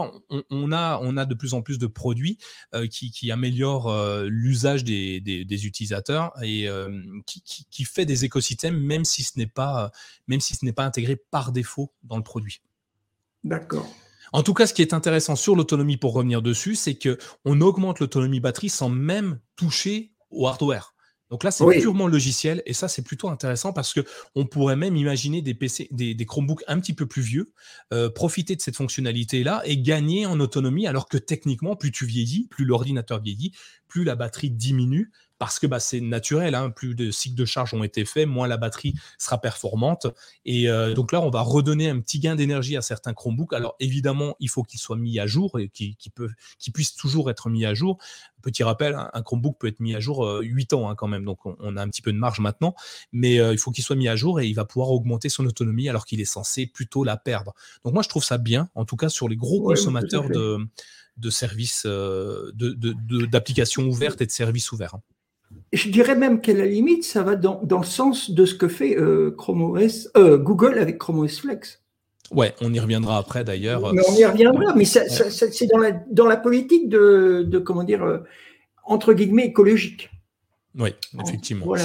on, a, on a de plus en plus de produits euh, qui, qui, améliorent euh, l'usage des, des, utilisateurs et euh, qui, qui, fait des écosystèmes, même si ce n'est pas, même si ce n'est pas intégré par défaut dans le produit. D'accord. En tout cas, ce qui est intéressant sur l'autonomie, pour revenir dessus, c'est que on augmente l'autonomie batterie sans même toucher au hardware. Donc là, c'est purement logiciel et ça, c'est plutôt intéressant parce que on pourrait même imaginer des PC, des, Chromebooks un petit peu plus vieux, euh, profiter de cette fonctionnalité-là et gagner en autonomie, alors que techniquement, plus tu vieillis, plus l'ordinateur vieillit, plus la batterie diminue parce que bah, c'est naturel, hein, plus de cycles de charge ont été faits, moins la batterie sera performante. Et euh, donc là, on va redonner un petit gain d'énergie à certains Chromebooks. Alors évidemment, il faut qu'ils soient mis à jour et qu'ils puissent toujours être mis à jour. Petit rappel, un Chromebook peut être mis à jour 8 euh, ans hein, quand même, donc on, a un petit peu de marge maintenant, mais euh, il faut qu'il soit mis à jour et il va pouvoir augmenter son autonomie alors qu'il est censé plutôt la perdre. Donc moi, je trouve ça bien, en tout cas sur les gros consommateurs de, de services, d'applications ouvertes et de services ouverts. Je dirais même qu'à la limite, ça va dans, dans, le sens de ce que fait euh, Chrome OS, euh, Google avec Chrome OS Flex. Ouais, on y reviendra après d'ailleurs. Mais on y reviendra, mais c'est dans la, dans la politique de, de comment dire, euh, entre guillemets, écologique. Oui, effectivement. Voilà.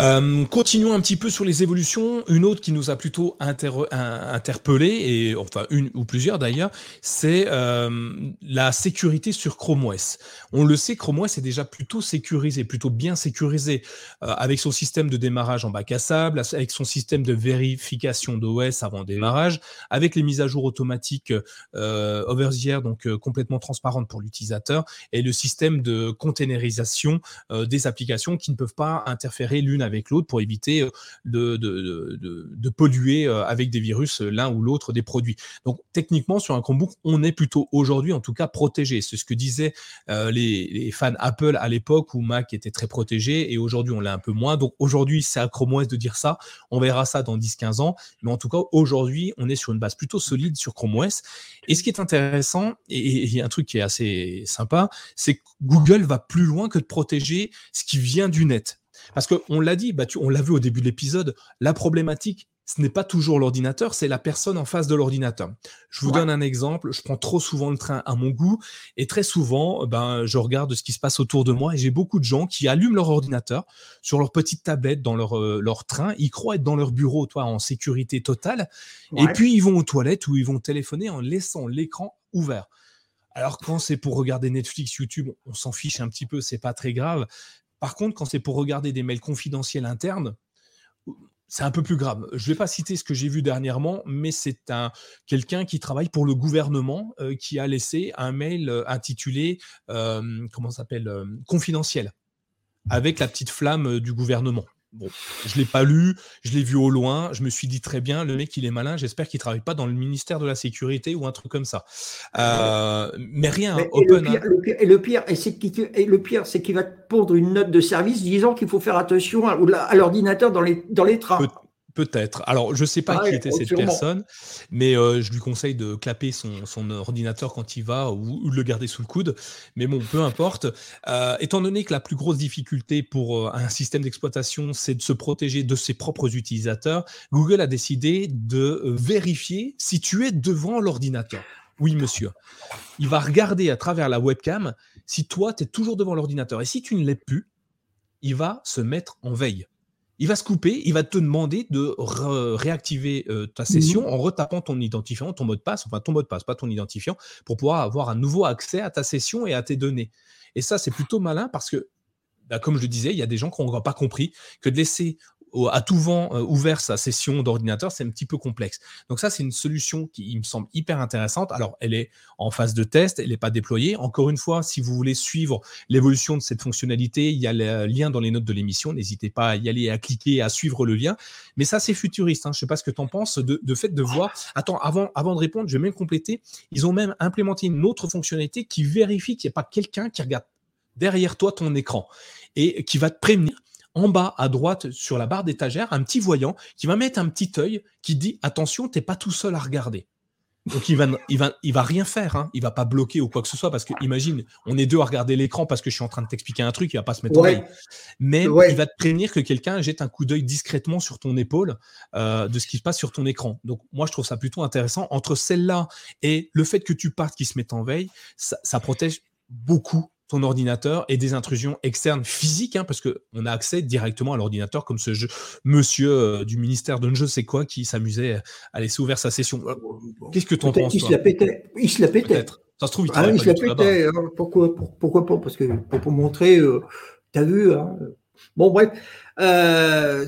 Euh, continuons un petit peu sur les évolutions. Une autre qui nous a plutôt interpellé, et enfin une ou plusieurs d'ailleurs, c'est euh, la sécurité sur Chrome OS. On le sait, Chrome OS est déjà plutôt sécurisé, plutôt bien sécurisé, euh, avec son système de démarrage en bac à sable, avec son système de vérification d'OS avant démarrage, avec les mises à jour automatiques over the air, donc complètement transparentes pour l'utilisateur, et le système de containerisation des applications qui ne peuvent pas interférer l'une avec l'autre pour éviter euh, de, polluer euh, avec des virus euh, l'un ou l'autre des produits. Donc techniquement, sur un Chromebook, on est plutôt aujourd'hui en tout cas protégé. C'est ce que disaient les, fans Apple à l'époque où Mac était très protégé et aujourd'hui on l'a un peu moins. Donc aujourd'hui, c'est à Chrome OS de dire ça. On verra ça dans 10-15 ans. Mais en tout cas, aujourd'hui, on est sur une base plutôt solide sur Chrome OS. Et ce qui est intéressant, et il y un truc qui est assez sympa, c'est que Google va plus loin que de protéger ce qui vient du net. Parce qu'on l'a dit, bah, on l'a vu au début de l'épisode, la problématique, ce n'est pas toujours l'ordinateur, c'est la personne en face de l'ordinateur. Je vous donne un exemple, je prends trop souvent le train à mon goût et très souvent, ben, je regarde ce qui se passe autour de moi et j'ai beaucoup de gens qui allument leur ordinateur sur leur petite tablette dans leur, euh, leur train, ils croient être dans leur bureau, toi, en sécurité totale, et puis ils vont aux toilettes ou ils vont téléphoner en laissant l'écran ouvert. Alors quand c'est pour regarder Netflix, YouTube, on s'en fiche un petit peu, c'est pas très grave. Par contre, quand c'est pour regarder des mails confidentiels internes, c'est un peu plus grave. Je ne vais pas citer ce que j'ai vu dernièrement, mais c'est un quelqu'un qui travaille pour le gouvernement euh, qui a laissé un mail euh, intitulé euh, comment s'appelle confidentiel avec la petite flamme du gouvernement. Bon, je l'ai pas lu, je l'ai vu au loin, je me suis dit très bien, le mec il est malin, j'espère qu'il travaille pas dans le ministère de la sécurité ou un truc comme ça. Euh, mais rien, open. Hein. Et le pire, et le pire, c'est qu'il va te pondre une note de service disant qu'il faut faire attention à, l'ordinateur dans les, dans les trains. Peut-être. Alors, je ne sais pas qui était cette personne, mais euh, je lui conseille de clapper son, son, ordinateur quand il va ou, de le garder sous le coude. Mais bon, peu importe. Euh, étant donné que la plus grosse difficulté pour euh, un système d'exploitation, c'est de se protéger de ses propres utilisateurs, Google a décidé de vérifier si tu es devant l'ordinateur. Oui, monsieur. Il va regarder à travers la webcam si toi, tu es toujours devant l'ordinateur. Et si tu ne l'es plus, il va se mettre en veille il va se couper, il va te demander de réactiver euh, ta session mmh en retapant ton identifiant, ton mot de passe, enfin ton mot de passe, pas ton identifiant, pour pouvoir avoir un nouveau accès à ta session et à tes données. Et ça, c'est plutôt malin parce que, bah, comme je le disais, il y a des gens qui n'ont pas compris que de laisser à tout vent euh, ouvert sa session d'ordinateur, c'est un petit peu complexe. Donc ça, c'est une solution qui me semble hyper intéressante. Alors, elle est en phase de test, elle n'est pas déployée. Encore une fois, si vous voulez suivre l'évolution de cette fonctionnalité, il y a le lien dans les notes de l'émission. N'hésitez pas à y aller, à cliquer, à suivre le lien. Mais ça, c'est futuriste. Hein. Je ne sais pas ce que tu en penses de, fait de voir. Attends, avant, avant de répondre, je vais même compléter. Ils ont même implémenté une autre fonctionnalité qui vérifie qu'il n'y a pas quelqu'un qui regarde derrière toi ton écran et qui va te prévenir en bas à droite sur la barre d'étagère un petit voyant qui va mettre un petit œil qui dit attention, t'es pas tout seul à regarder. Donc il va, il va, il va rien faire, hein. il va pas bloquer ou quoi que ce soit parce que imagine, on est deux à regarder l'écran parce que je suis en train de t'expliquer un truc, il va pas se mettre en en Mais il va te prévenir que quelqu'un jette un coup d'œil discrètement sur ton épaule euh, de ce qui se passe sur ton écran. Donc moi je trouve ça plutôt intéressant. Entre celle-là et le fait que tu partes qui se met en veille, ça protège beaucoup ton ordinateur et des intrusions externes physiques, hein, parce qu'on a accès directement à l'ordinateur, comme ce jeu, monsieur euh, du ministère de je sais quoi qui s'amusait à laisser ouvrir sa session. Euh, qu'est-ce que tu en penses Il se la pétait. Il se la pétait. Ça se trouve, il, ah, il se la pétait. Hein. Pourquoi, pourquoi pas? Parce que pour, montrer, euh, tu as vu. Hein. Bon, bref.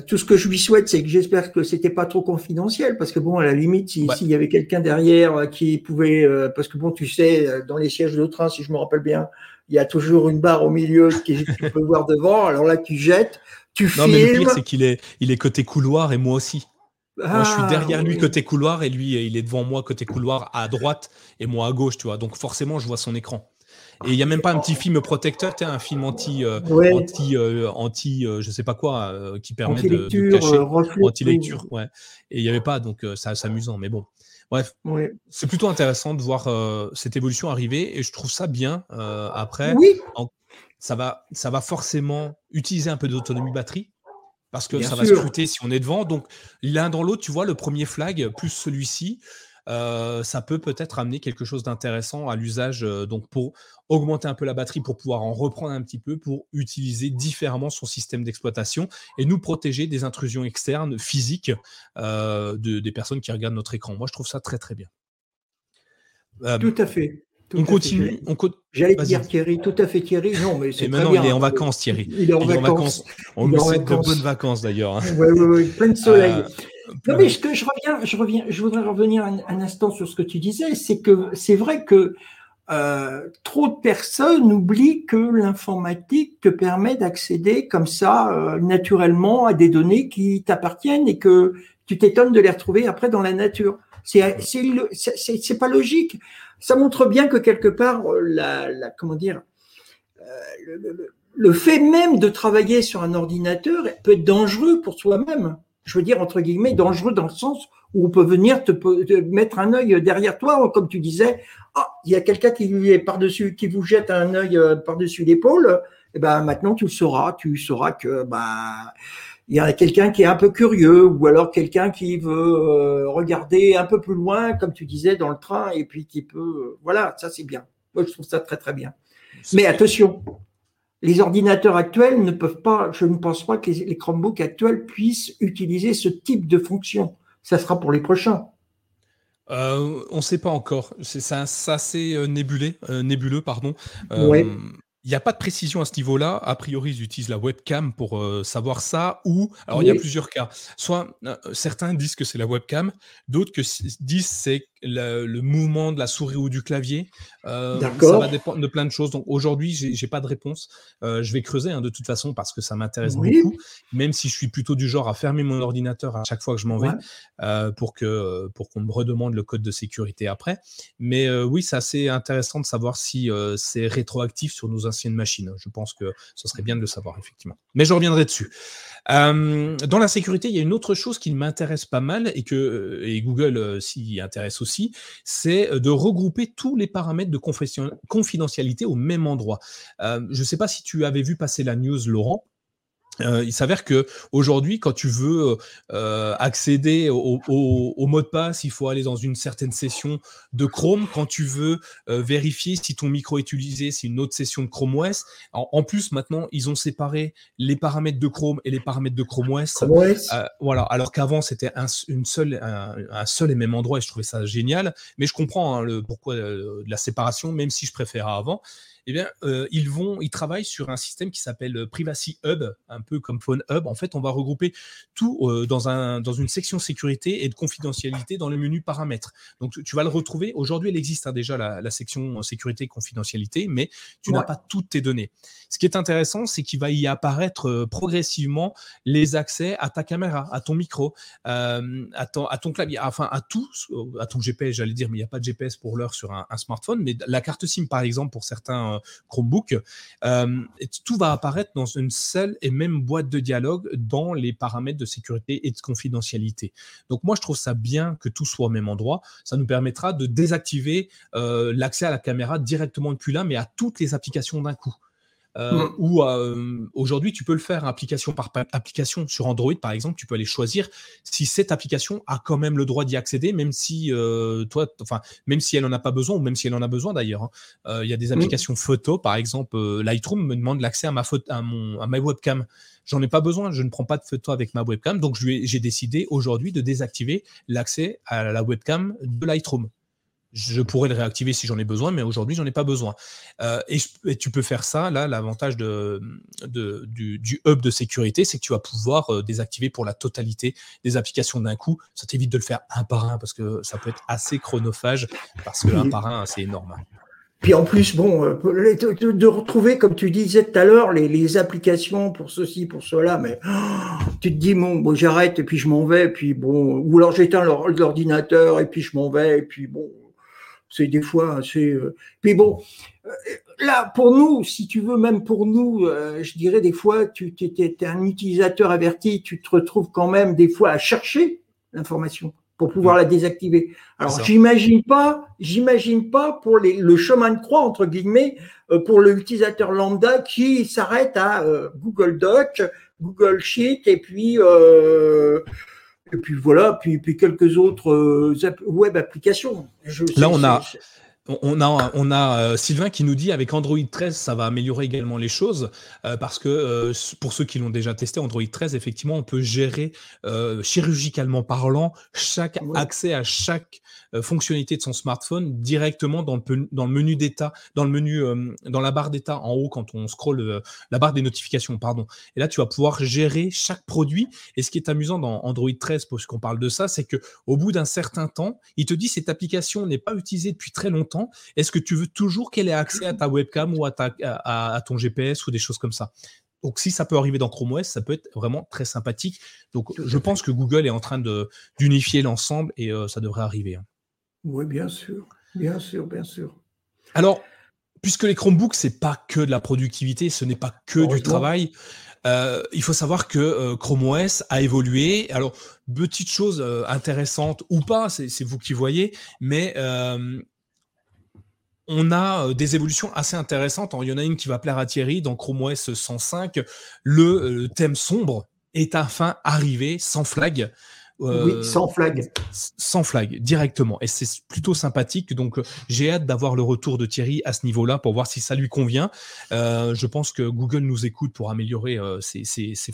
tout ce que je lui souhaite, c'est que j'espère que c'était pas trop confidentiel, parce que bon, à la limite, s'il y avait quelqu'un derrière qui pouvait, parce que bon, tu sais, dans les sièges de train, si je me rappelle bien, il y a toujours une barre au milieu que tu peux voir devant. Alors là, tu jettes, tu filmes. Non, mais le pire, c'est qu'il est, il est côté couloir et moi aussi. moi, je suis ah, derrière lui côté couloir et lui, il est devant moi côté couloir à droite et moi à gauche, tu vois. Donc forcément, je vois son écran. Et il n'y a même pas un petit film protecteur, tu un film anti, euh, anti, euh, anti euh, je sais pas quoi, qui permet de, de, cacher, anti-lecture, ouais. Et il n'y avait pas, donc ça c'est amusant, mais bon. Bref, c'est plutôt intéressant de voir euh, cette évolution arriver et je trouve ça bien. Euh, après, ça, va, ça va forcément utiliser un peu d'autonomie batterie parce que ça va scruter si on est devant. Donc, l'un dans l'autre, tu vois, le premier flag plus celui-ci, euh, ça peut peut-être amener quelque chose d'intéressant à l'usage, euh, donc pour augmenter un peu la batterie, pour pouvoir en reprendre un petit peu, pour utiliser différemment son système d'exploitation et nous protéger des intrusions externes physiques euh, de, des personnes qui regardent notre écran. Moi, je trouve ça très très bien. tout à fait. on continue. J'allais dire Thierry, tout à fait Thierry. Non, mais c'est maintenant il est en vacances Thierry. Il est en, vacances. On nous souhaite de bonnes vacances d'ailleurs. Oui, oui, oui, plein de soleil. Non, mais je reviens, je reviens, je voudrais revenir un, instant sur ce que tu disais, c'est que c'est vrai que euh, trop de personnes oublient que l'informatique te permet d'accéder comme ça euh, naturellement à des données qui t'appartiennent et que tu t'étonnes de les retrouver après dans la nature. C'est c'est pas logique. Ça montre bien que quelque part euh, la, comment dire le, le, le fait même de travailler sur un ordinateur peut être dangereux pour soi-même je veux dire, entre guillemets, dangereux dans le sens où on peut venir te, mettre un œil derrière toi, comme tu disais, ah, il y a quelqu'un qui est par-dessus, qui vous jette un œil euh, par-dessus l'épaule, et eh ben maintenant tu le sauras, tu sauras que bah il y a quelqu'un qui est un peu curieux, ou alors quelqu'un qui veut euh, regarder un peu plus loin, comme tu disais, dans le train, et puis qui peut, euh, voilà, ça c'est bien. Moi je trouve ça très très bien. Mais attention, les ordinateurs actuels ne peuvent pas, je ne pense pas que les, Chromebooks actuels puissent utiliser ce type de fonction. Ça sera pour les prochains. Euh, on ne sait pas encore. C'est assez euh, nébulé, euh, nébuleux. Pardon. Il n'y a pas de précision à ce niveau-là. A priori, ils utilisent la webcam pour savoir ça. Ou, alors il y a plusieurs cas. Soit certains disent que c'est la webcam, d'autres que disent c'est le, mouvement de la souris ou du clavier. Euh, ça va dépendre de plein de choses. Donc aujourd'hui, j'ai pas de réponse. Euh, je vais creuser hein, de toute façon parce que ça m'intéresse beaucoup. Même si je suis plutôt du genre à fermer mon ordinateur à chaque fois que je m'en vais euh, pour que pour qu'on me redemande le code de sécurité après. Mais oui, c'est assez intéressant de savoir si c'est rétroactif sur nos anciennes machines. Je pense que ce serait bien de le savoir effectivement. Mais je reviendrai dessus. dans la sécurité, il y a une autre chose qui m'intéresse pas mal et que et Google s'y intéresse aussi, c'est de regrouper tous les paramètres de confidentialité au même endroit. Euh, je ne sais pas si tu avais vu passer la news, Laurent. Euh, il s'avère que aujourd'hui, quand tu veux euh, accéder au, mot de passe, il faut aller dans une certaine session de Chrome. Quand tu veux vérifier si ton micro est utilisé, c'est une autre session de Chrome OS. En, plus, maintenant, ils ont séparé les paramètres de Chrome et les paramètres de Chrome OS. voilà. Alors qu'avant, c'était un, une seule, un, seul et même endroit et je trouvais ça génial. Mais je comprends hein, le pourquoi de la séparation, même si je préférais avant eh bien, euh, ils vont, ils travaillent sur un système qui s'appelle euh, Privacy Hub, un peu comme Phone Hub. En fait, on va regrouper tout euh, dans, un, dans une section sécurité et de confidentialité dans le menu paramètres. Donc, tu vas le retrouver. Aujourd'hui, il existe hein, déjà la, section sécurité et confidentialité, mais tu n'as pas toutes tes données. Ce qui est intéressant, c'est qu'il va y apparaître progressivement les accès à ta caméra, à ton micro, à, ton, à ton clavier, enfin à tout, à ton GPS, j'allais dire, mais il n'y a pas de GPS pour l'heure sur un, un, smartphone, mais la carte SIM, par exemple, pour certains Chromebook, euh, tout va apparaître dans une seule et même boîte de dialogue dans les paramètres de sécurité et de confidentialité. Donc moi, je trouve ça bien que tout soit au même endroit. Ça nous permettra de désactiver euh, l'accès à la caméra directement depuis là, mais à toutes les applications d'un coup. Euh, mm. Ou euh, aujourd'hui, tu peux le faire application par application sur Android, par exemple. Tu peux aller choisir si cette application a quand même le droit d'y accéder, même si euh, toi, enfin, même si elle en a pas besoin, ou même si elle en a besoin d'ailleurs. Hein. Il y a des mm. applications photo, par exemple, Lightroom me demande l'accès à ma à mon à ma webcam. J'en ai pas besoin, je ne prends pas de photo avec ma webcam, donc j'ai décidé aujourd'hui de désactiver l'accès à la webcam de Lightroom je pourrais le réactiver si j'en ai besoin, mais aujourd'hui, j'en ai pas besoin. Euh, et, tu peux faire ça. Là, l'avantage de, du, hub de sécurité, c'est que tu vas pouvoir euh, désactiver pour la totalité des applications d'un coup. Ça t'évite de le faire un par un parce que ça peut être assez chronophage parce que un par un, c'est énorme. Puis en plus, bon, euh, de retrouver, comme tu disais tout à l'heure, les, applications pour ceci, pour cela, mais tu te dis, bon, j'arrête et puis je m'en vais, puis bon, ou alors j'éteins l'ordinateur et puis je m'en vais, et puis bon, c'est des fois assez. Euh, puis bon, euh, là, pour nous, si tu veux, même pour nous, euh, je dirais des fois, tu es, un utilisateur averti, tu te retrouves quand même des fois à chercher l'information pour pouvoir la désactiver. Alors, j'imagine pas, j'imagine pas pour les, le chemin de croix entre guillemets pour l'utilisateur lambda qui s'arrête à Google Doc, Google Sheet et puis et puis voilà, puis, puis quelques autres euh, web applications. Là, on a, on a, on a euh, Sylvain qui nous dit avec Android 13, ça va améliorer également les choses euh, parce que pour ceux qui l'ont déjà testé, Android 13, effectivement, on peut gérer chirurgicalement parlant chaque accès à chaque euh, fonctionnalité de son smartphone directement dans le, dans le menu d'état, dans le menu, euh, dans la barre d'état en haut quand on scrolle euh, la barre des notifications, pardon. Et là, tu vas pouvoir gérer chaque produit. Et ce qui est amusant dans Android 13, puisqu'on parle de ça, c'est que au bout d'un certain temps, il te dit cette application n'est pas utilisée depuis très longtemps. Est-ce que tu veux toujours qu'elle ait accès à ta webcam ou à, ta, à ton GPS ou des choses comme ça? Donc, si ça peut arriver dans Chrome OS, ça peut être vraiment très sympathique. Donc, je pense que Google est en train d'unifier l'ensemble et ça devrait arriver. Hein. Oui, bien sûr, bien sûr, bien sûr. Alors, puisque les Chromebooks, c'est pas que de la productivité, ce n'est pas que du travail. Euh, il faut savoir que euh, Chrome OS a évolué. Alors, petite chose euh, intéressante ou pas, c'est vous qui voyez, mais on a des évolutions assez intéressantes. Il y en a une qui va plaire à Thierry dans Chrome OS 105. Le, thème sombre est enfin arrivé sans flag oui, euh, sans flag. Sans flag, directement. Et c'est plutôt sympathique. Donc, euh, j'ai hâte d'avoir le retour de Thierry à ce niveau-là pour voir si ça lui convient. Euh, je pense que Google nous écoute pour améliorer ses,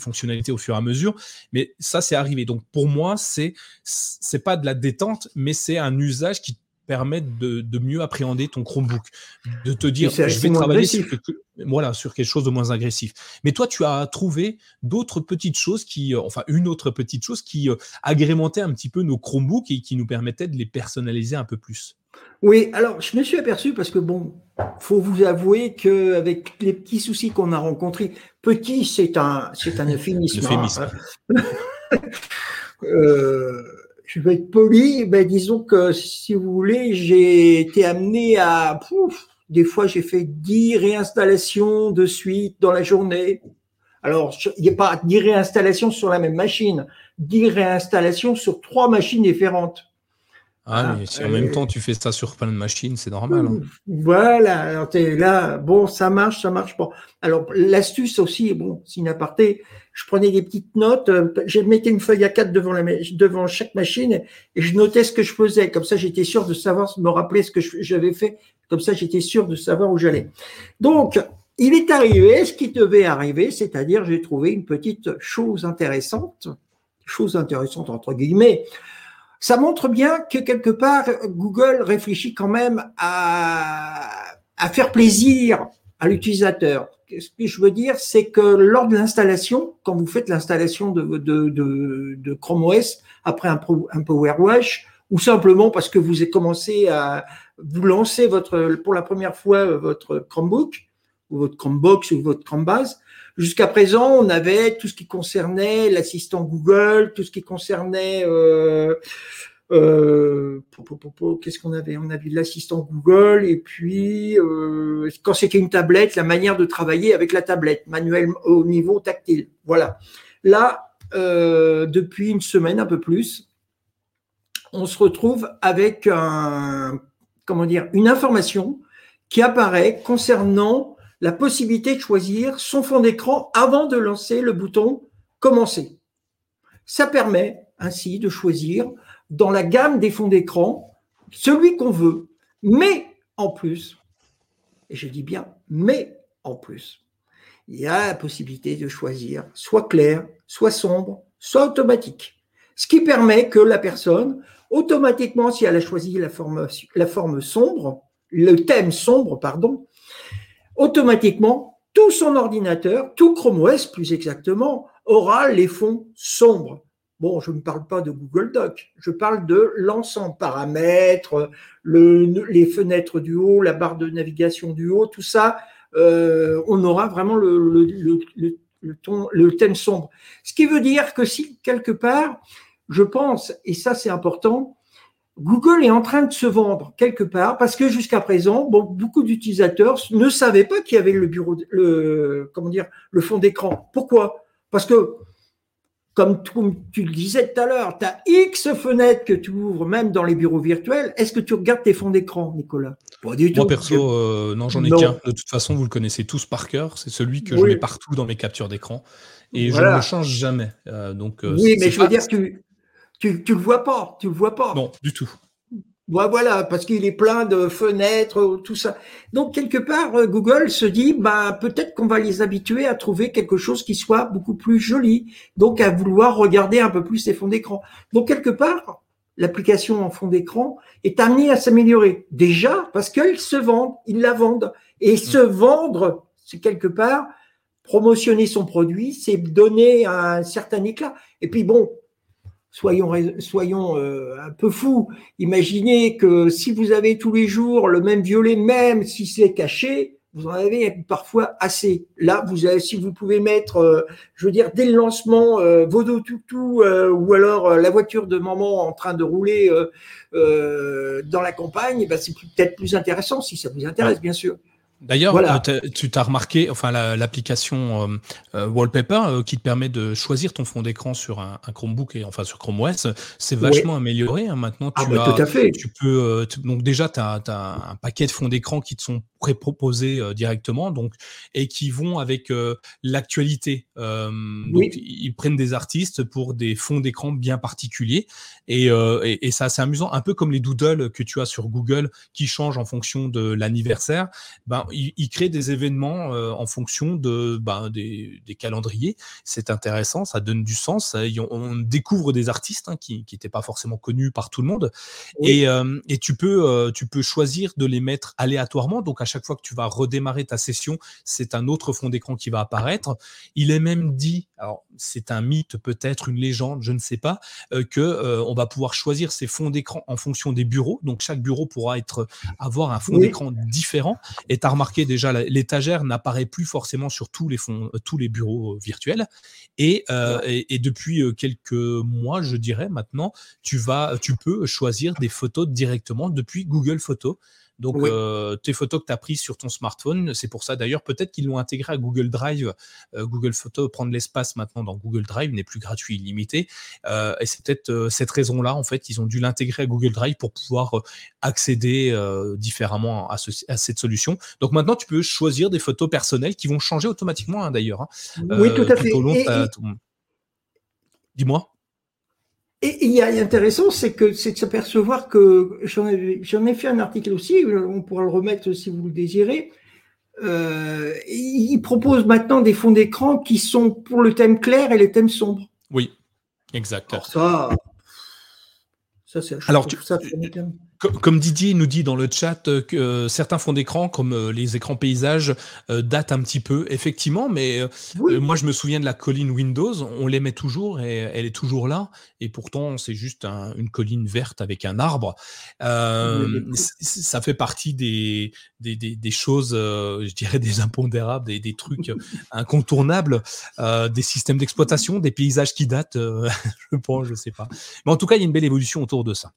fonctionnalités au fur et à mesure. Mais ça, c'est arrivé. Donc, pour moi, c'est c'est pas de la détente, mais c'est un usage qui permettre de, mieux appréhender ton Chromebook, de te dire je vais travailler sur quelque, voilà, sur quelque chose de moins agressif. Mais toi, tu as trouvé d'autres petites choses qui, euh, enfin une autre petite chose qui euh, agrémentait un petit peu nos Chromebooks et qui nous permettait de les personnaliser un peu plus. Oui, alors je me suis aperçu parce que bon, faut vous avouer qu'avec les petits soucis qu'on a rencontrés, petit, c'est un, c'est un euphémisme. Hein. euh, je vais être poli, ben disons que si vous voulez, j'ai été amené à. Pouf, des fois, j'ai fait 10 réinstallations de suite dans la journée. Alors, il n'y a pas 10 réinstallations sur la même machine, 10 réinstallations sur trois machines différentes. Ah, ah, mais si en même temps tu fais ça sur plein de machines, c'est normal. Hein. Voilà, alors es là, bon, ça marche, ça marche pas. Alors l'astuce aussi, bon, c'est une aparté, je prenais des petites notes, euh, je mettais une feuille à 4 devant, la, devant chaque machine et je notais ce que je faisais. Comme ça, j'étais sûr de savoir, me rappeler ce que j'avais fait. Comme ça, j'étais sûr de savoir où j'allais. Donc, il est arrivé ce qui devait arriver, c'est-à-dire j'ai trouvé une petite chose intéressante, chose intéressante entre guillemets ça montre bien que quelque part, Google réfléchit quand même à, à faire plaisir à l'utilisateur. Ce que je veux dire, c'est que lors de l'installation, quand vous faites l'installation de, de, de, de, Chrome OS après un, un Power Wash, ou simplement parce que vous avez commencé à vous lancer votre, pour la première fois votre Chromebook, ou votre Chromebox ou votre Chromebase, Jusqu'à présent, on avait tout ce qui concernait l'assistant Google, tout ce qui concernait euh, euh, qu'est-ce qu'on avait? On avait l'assistant Google et puis euh, quand c'était une tablette, la manière de travailler avec la tablette, manuel au niveau tactile. Voilà. Là, euh, depuis une semaine un peu plus, on se retrouve avec un, comment dire, une information qui apparaît concernant la possibilité de choisir son fond d'écran avant de lancer le bouton Commencer. Ça permet ainsi de choisir dans la gamme des fonds d'écran celui qu'on veut, mais en plus, et je dis bien mais en plus, il y a la possibilité de choisir soit clair, soit sombre, soit automatique. Ce qui permet que la personne, automatiquement, si elle a choisi la forme, la forme sombre, le thème sombre, pardon, automatiquement, tout son ordinateur, tout Chrome OS plus exactement, aura les fonds sombres. Bon, je ne parle pas de Google Doc, je parle de l'ensemble, paramètres, les fenêtres du haut, la barre de navigation du haut, tout ça, euh, on aura vraiment le, le thème sombre. Ce qui veut dire que si quelque part, je pense, et ça c'est important, Google est en train de se vendre quelque part parce que jusqu'à présent, bon, beaucoup d'utilisateurs ne savaient pas qu'il y avait le bureau, le, comment dire, le fond d'écran. Pourquoi? Parce que, comme tu, le disais tout à l'heure, tu as X fenêtres que tu ouvres même dans les bureaux virtuels. Est-ce que tu regardes tes fonds d'écran, Nicolas? Moi, perso, euh, non, j'en ai qu'un. De toute façon, vous le connaissez tous par cœur. C'est celui que je mets partout dans mes captures d'écran. Et je ne le change jamais. Euh, donc, euh, oui, mais je veux dire, tu, tu, tu le vois pas, tu le vois pas. Non, du tout. Voilà, parce qu'il est plein de fenêtres, tout ça. Donc quelque part, euh, Google se dit, bah peut-être qu'on va les habituer à trouver quelque chose qui soit beaucoup plus joli, donc à vouloir regarder un peu plus ces fonds d'écran. Donc quelque part, l'application en fond d'écran est amenée à s'améliorer. Déjà parce qu'ils se vendent, ils la vendent, et mm. se vendre, c'est quelque part promotionner son produit, c'est donner un certain éclat. Et puis bon, soyons, soyons euh, un peu fous. Imaginez que si vous avez tous les jours le même violet, même si c'est caché, vous en avez parfois assez. Là, vous avez, si vous pouvez mettre, euh, je veux dire, dès le lancement, euh, Vodo Toutou ou alors la voiture de maman en train de rouler dans la campagne, ben, c'est peut-être plus intéressant si ça vous intéresse, bien sûr. D'ailleurs, euh, tu t'as remarqué, enfin l'application euh, euh, Wallpaper qui te permet de choisir ton fond d'écran sur un, Chromebook et enfin sur Chrome OS, c'est vachement amélioré. Hein. Maintenant, ah, tu bah, tout à fait. Tu peux donc déjà tu as, un paquet de fonds d'écran qui te sont pré-proposés directement, donc et qui vont avec l'actualité. ils prennent des artistes pour des fonds d'écran bien particuliers et, et, et ça c'est amusant, un peu comme les doodles que tu as sur Google qui changent en fonction de l'anniversaire. Ben il, crée des événements en fonction de ben, des, calendriers. C'est intéressant, ça donne du sens. on, découvre des artistes hein, qui n'étaient pas forcément connus par tout le monde. Et, et tu, peux, tu peux choisir de les mettre aléatoirement. Donc à chaque fois que tu vas redémarrer ta session, c'est un autre fond d'écran qui va apparaître. Il est même dit, alors c'est un mythe, peut-être une légende, je ne sais pas, euh, que euh, on va pouvoir choisir ses fonds d'écran en fonction des bureaux. Donc chaque bureau pourra être avoir un fond d'écran différent. Et tu as remarqué déjà l'étagère n'apparaît plus forcément sur tous les fonds, euh, tous les bureaux virtuels. Et, et, depuis quelques mois, je dirais maintenant, tu vas, tu peux choisir des photos directement depuis Google Photos. Donc, euh, tes photos que tu as prises sur ton smartphone, c'est pour ça d'ailleurs, peut-être qu'ils l'ont intégré à Google Drive. Euh, Google Photos, prendre l'espace maintenant dans Google Drive n'est plus gratuit, illimité. Euh, et c'est peut-être cette raison-là, en fait, ils ont dû l'intégrer à Google Drive pour pouvoir accéder différemment à, cette solution. Donc maintenant, tu peux choisir des photos personnelles qui vont changer automatiquement, hein, d'ailleurs. Hein. oui, tout à fait. Dis-moi. Et il y a intéressant, c'est que c'est de s'apercevoir que j'en ai, j'en ai fait un article aussi, on pourra le remettre si vous le désirez. Euh, il propose maintenant des fonds d'écran qui sont pour le thème clair et les thèmes sombres. Oui, exact. Alors ça, ça c'est. Alors tu, ça, comme Didier nous dit dans le chat euh, que euh, certains fonds d'écran, comme euh, les écrans paysages, datent un petit peu, effectivement, mais moi je me souviens de la colline Windows, on l'aimait toujours et elle est toujours là, et pourtant c'est juste une colline verte avec un arbre. ça fait partie des, des, choses, je dirais, des impondérables, des, des trucs incontournables, des systèmes d'exploitation, des paysages qui datent, je pense, je sais pas. Mais en tout cas, il y a une belle évolution autour de ça.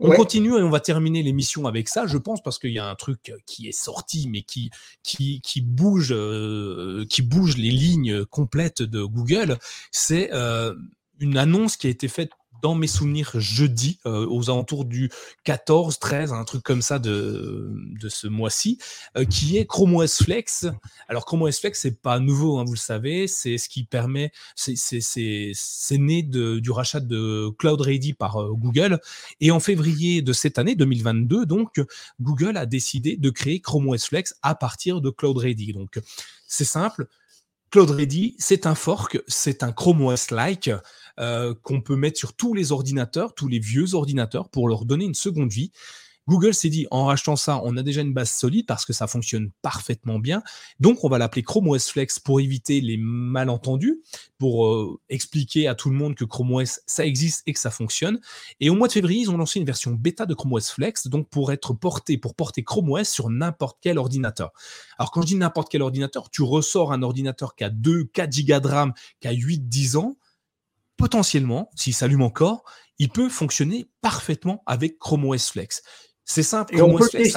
On continue et on va terminer l'émission avec ça, je pense, parce qu'il y a un truc qui est sorti, mais qui, qui, qui bouge, euh, qui bouge les lignes complètes de Google. C'est euh, une annonce qui a été faite dans mes souvenirs jeudi, euh, aux alentours du 14, 13, un truc comme ça de, ce mois-ci, euh, qui est Chrome OS Flex. Alors Chrome OS Flex, c'est pas nouveau, hein, vous le savez, c'est ce qui permet, c'est né du rachat de Cloud Ready par euh, Google. Et en février de cette année, 2022, donc, Google a décidé de créer Chrome OS Flex à partir de Cloud Ready. Donc, c'est simple. Cloud Ready, c'est un fork, c'est un Chrome OS-like euh, qu'on peut mettre sur tous les ordinateurs, tous les vieux ordinateurs, pour leur donner une seconde vie. Google s'est dit, en rachetant ça, on a déjà une base solide parce que ça fonctionne parfaitement bien. Donc, on va l'appeler Chrome OS Flex pour éviter les malentendus, pour euh, expliquer à tout le monde que Chrome OS, ça existe et que ça fonctionne. Et au mois de février, ils ont lancé une version bêta de Chrome OS Flex, donc pour être porté, pour porter Chrome OS sur n'importe quel ordinateur. Alors, quand je dis n'importe quel ordinateur, tu ressors un ordinateur qui a 2, 4 gigas de RAM, qui a 8, 10 ans, potentiellement, s'il s'allume encore, il peut fonctionner parfaitement avec Chrome OS Flex. C'est simple. Chrome OS Flex,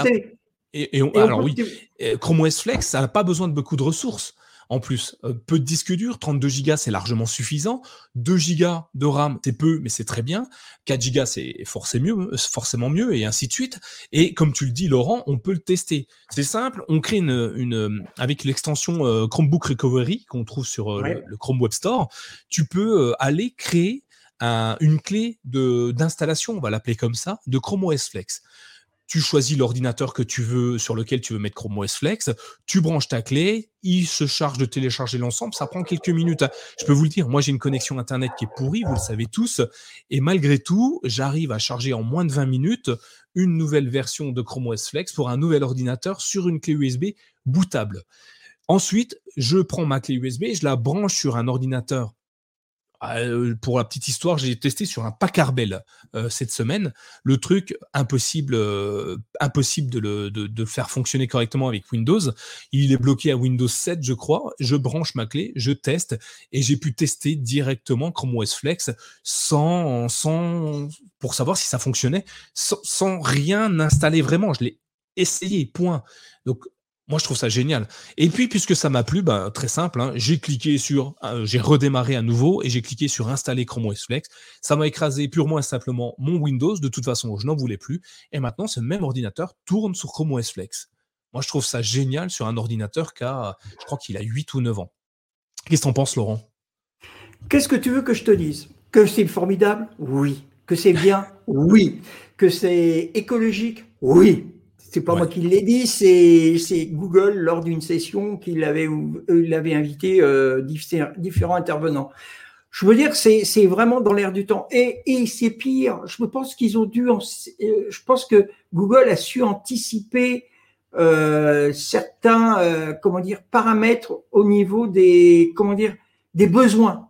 et, alors oui, Chrome OS Flex, ça n'a pas besoin de beaucoup de ressources. En plus, euh, peu de disques durs, 32 Go c'est largement suffisant. 2 Go de RAM, c'est peu, mais c'est très bien. 4 Go c'est forcément mieux, et ainsi de suite. Et comme tu le dis, Laurent, on peut le tester. C'est simple, on crée une, avec l'extension euh, Chromebook Recovery qu'on trouve sur euh, le, Chrome Web Store, tu peux aller créer une clé d'installation, on va l'appeler comme ça, de Chrome OS Flex tu choisis l'ordinateur que tu veux, sur lequel tu veux mettre Chrome OS Flex, tu branches ta clé, il se charge de télécharger l'ensemble, ça prend quelques minutes. Je peux vous le dire, moi j'ai une connexion Internet qui est pourrie, vous le savez tous, et malgré tout, j'arrive à charger en moins de 20 minutes une nouvelle version de Chrome OS Flex pour un nouvel ordinateur sur une clé USB bootable. Ensuite, je prends ma clé USB, je la branche sur un ordinateur euh, pour la petite histoire, j'ai testé sur un Packard Bell euh, cette semaine. Le truc impossible, euh, impossible de le faire fonctionner correctement avec Windows. Il est bloqué à Windows 7, je crois. Je branche ma clé, je teste et j'ai pu tester directement Chrome OS Flex sans, pour savoir si ça fonctionnait, sans, rien installer vraiment. Je l'ai essayé, point. Moi, je trouve ça génial. Et puis, puisque ça m'a plu, bah, très simple, hein, j'ai cliqué sur, euh, j'ai redémarré à nouveau et j'ai cliqué sur installer Chrome OS Flex. Ça m'a écrasé purement et simplement mon Windows. De toute façon, je n'en voulais plus. Et maintenant, ce même ordinateur tourne sur Chrome OS Flex. Moi, je trouve ça génial sur un ordinateur qui a, je crois qu'il a 8 ou 9 ans. Qu'est-ce que t'en penses, Laurent? Qu'est-ce que tu veux que je te dise? Que c'est formidable? Oui. Que c'est bien? Oui. Que c'est écologique? Oui. C'est pas moi qui l'ai dit, c'est Google lors d'une session qu'il avait, il avait invité euh, différents intervenants. Je veux dire, c'est vraiment dans l'air du temps. Et, et c'est pire. Je pense qu'ils ont dû. Euh, je pense que Google a su anticiper euh, certains, euh, comment dire, paramètres au niveau des, comment dire, des besoins.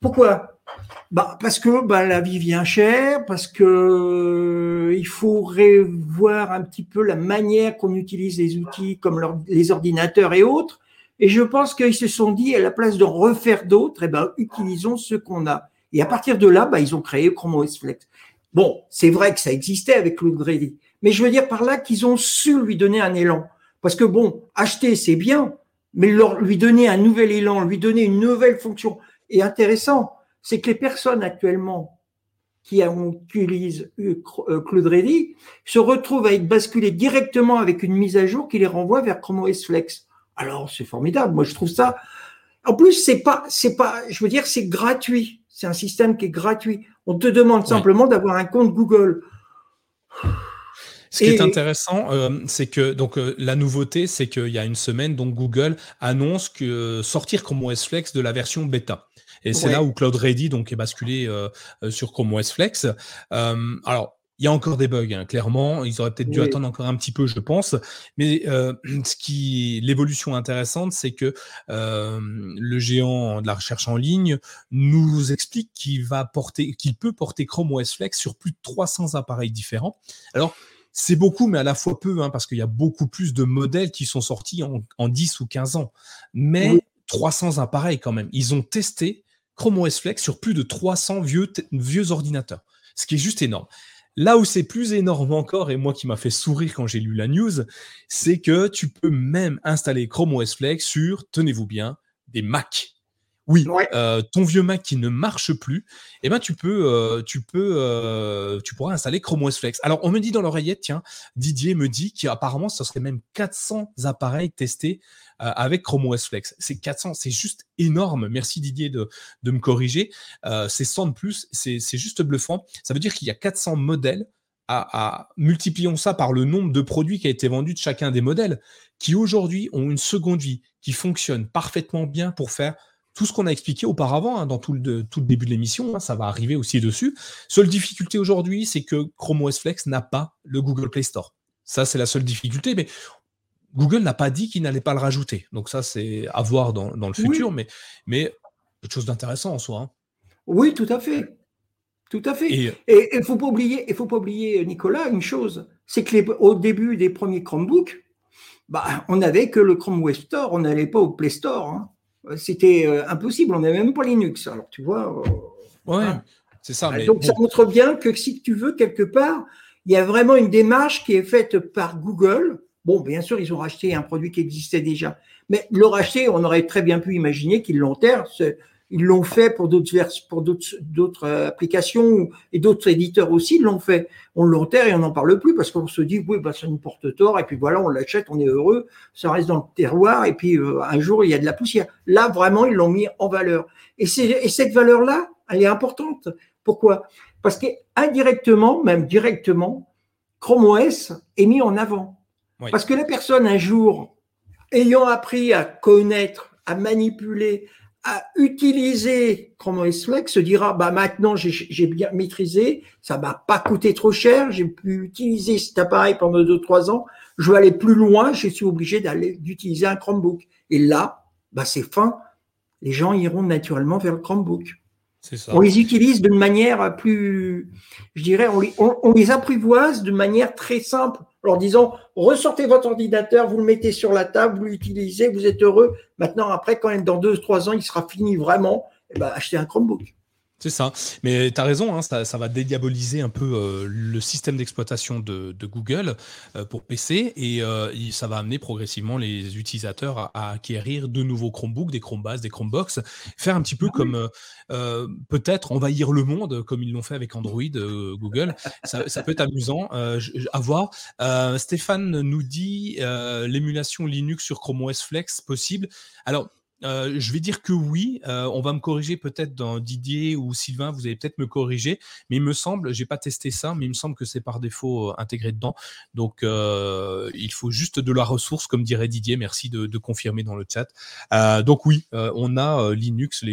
Pourquoi? Bah, parce que bah, la vie vient chère, parce que euh, il faut revoir un petit peu la manière qu'on utilise les outils comme les ordinateurs et autres. Et je pense qu'ils se sont dit, à la place de refaire d'autres, eh ben, utilisons ce qu'on a. Et à partir de là, bah, ils ont créé Chrome OS Flex. Bon, c'est vrai que ça existait avec Grady, mais je veux dire par là qu'ils ont su lui donner un élan. Parce que bon, acheter, c'est bien, mais leur, lui donner un nouvel élan, lui donner une nouvelle fonction est intéressant. C'est que les personnes actuellement qui utilisent euh, Cloud Ready se retrouvent à être basculées directement avec une mise à jour qui les renvoie vers Chrome OS Flex. Alors, c'est formidable. Moi, je trouve ça. En plus, c'est pas, c'est pas, je veux dire, c'est gratuit. C'est un système qui est gratuit. On te demande simplement d'avoir un compte Google. Ce qui est intéressant, euh, c'est que donc euh, la nouveauté, c'est qu'il y a une semaine, donc Google annonce que sortir Chrome OS Flex de la version bêta. Et c'est là où Cloud Ready donc est basculé euh, sur Chrome OS Flex. alors il y a encore des bugs, hein, clairement. Ils auraient peut-être dû attendre encore un petit peu, je pense. Mais euh, ce qui, l'évolution intéressante, c'est que euh, le géant de la recherche en ligne nous explique qu'il va porter, qu'il peut porter Chrome OS Flex sur plus de 300 appareils différents. Alors, c'est beaucoup, mais à la fois peu, hein, parce qu'il y a beaucoup plus de modèles qui sont sortis en, 10 ou 15 ans. Mais 300 appareils quand même. Ils ont testé Chrome OS Flex sur plus de 300 vieux, vieux ordinateurs, ce qui est juste énorme. Là où c'est plus énorme encore, et moi qui m'a fait sourire quand j'ai lu la news, c'est que tu peux même installer Chrome OS Flex sur, tenez-vous bien, des Mac. Oui, euh, ton vieux Mac qui ne marche plus, eh ben tu peux, euh, tu peux, euh, tu pourras installer Chrome OS Flex. Alors on me dit dans l'oreillette, tiens, Didier me dit qu'apparemment ce serait même 400 appareils testés avec Chrome OS Flex. C'est 400, c'est juste énorme. Merci Didier de, de me corriger. C'est 100 de plus, c'est juste bluffant. Ça veut dire qu'il y a 400 modèles. À, multiplions ça par le nombre de produits qui a été vendu de chacun des modèles, qui aujourd'hui ont une seconde vie, qui fonctionne parfaitement bien pour faire tout ce qu'on a expliqué auparavant hein, dans tout le, tout le, début de l'émission, hein, ça va arriver aussi dessus. Seule difficulté aujourd'hui, c'est que Chrome OS Flex n'a pas le Google Play Store. Ça, c'est la seule difficulté, mais Google n'a pas dit qu'il n'allait pas le rajouter. Donc ça, c'est à voir dans, le futur, mais, mais quelque chose d'intéressant en soi. Hein. Oui, tout à fait. Tout à fait. Et il ne faut, pas oublier, faut pas oublier, Nicolas, une chose, c'est que au début des premiers Chromebooks, bah, on n'avait que le Chrome Web Store, on n'allait pas au Play Store. Hein. C'était euh, impossible, on n'avait même pas Linux. Alors tu vois. Euh, oui, c'est ça. Mais donc ça montre bien que si tu veux, quelque part, il y a vraiment une démarche qui est faite par Google Bon, bien sûr, ils ont racheté un produit qui existait déjà. Mais le racheter, on aurait très bien pu imaginer qu'ils l'ont Ils l'ont fait pour d'autres pour d'autres euh, applications et d'autres éditeurs aussi l'ont fait. On l'enterre et on n'en parle plus parce qu'on se dit oui bah ça nous porte tort et puis voilà on l'achète, on est heureux, ça reste dans le terroir et puis euh, un jour il y a de la poussière. Là vraiment ils l'ont mis en valeur et, et cette valeur là elle est importante. Pourquoi? Parce qu'indirectement, même directement, Chrome OS est mis en avant. Parce que la personne, un jour, ayant appris à connaître, à manipuler, à utiliser Chrome OS Flex, se dira, bah maintenant j'ai bien maîtrisé, ça m'a pas coûté trop cher, j'ai pu utiliser cet appareil pendant deux trois ans, je veux aller plus loin, je suis obligé d'aller d'utiliser un Chromebook. Et là, bah c'est fin, les gens iront naturellement vers le Chromebook. Ça. On les utilise d'une manière plus, je dirais, on les, on les apprivoise de manière très simple leur disant ressortez votre ordinateur, vous le mettez sur la table, vous l'utilisez, vous êtes heureux. Maintenant, après, quand même dans deux, trois ans, il sera fini vraiment, eh ben, achetez un Chromebook. C'est ça. Mais tu as raison, hein, ça, va dédiaboliser un peu euh, le système d'exploitation de, Google euh, pour PC et euh, ça va amener progressivement les utilisateurs à, acquérir de nouveaux Chromebooks, des Chromebase, des Chromebox, faire un petit peu ah comme peut-être envahir le monde comme ils l'ont fait avec Android, Google. Ça, peut être amusant à voir. Stéphane nous dit l'émulation Linux sur Chrome OS Flex possible. Alors, euh, je vais dire que oui. Euh, on va me corriger peut-être dans Didier ou Sylvain, vous allez peut-être me corriger, mais il me semble, j'ai pas testé ça, mais il me semble que c'est par défaut intégré dedans. Donc il faut juste de la ressource, comme dirait Didier. Merci de, confirmer dans le chat. donc oui, on a Linux,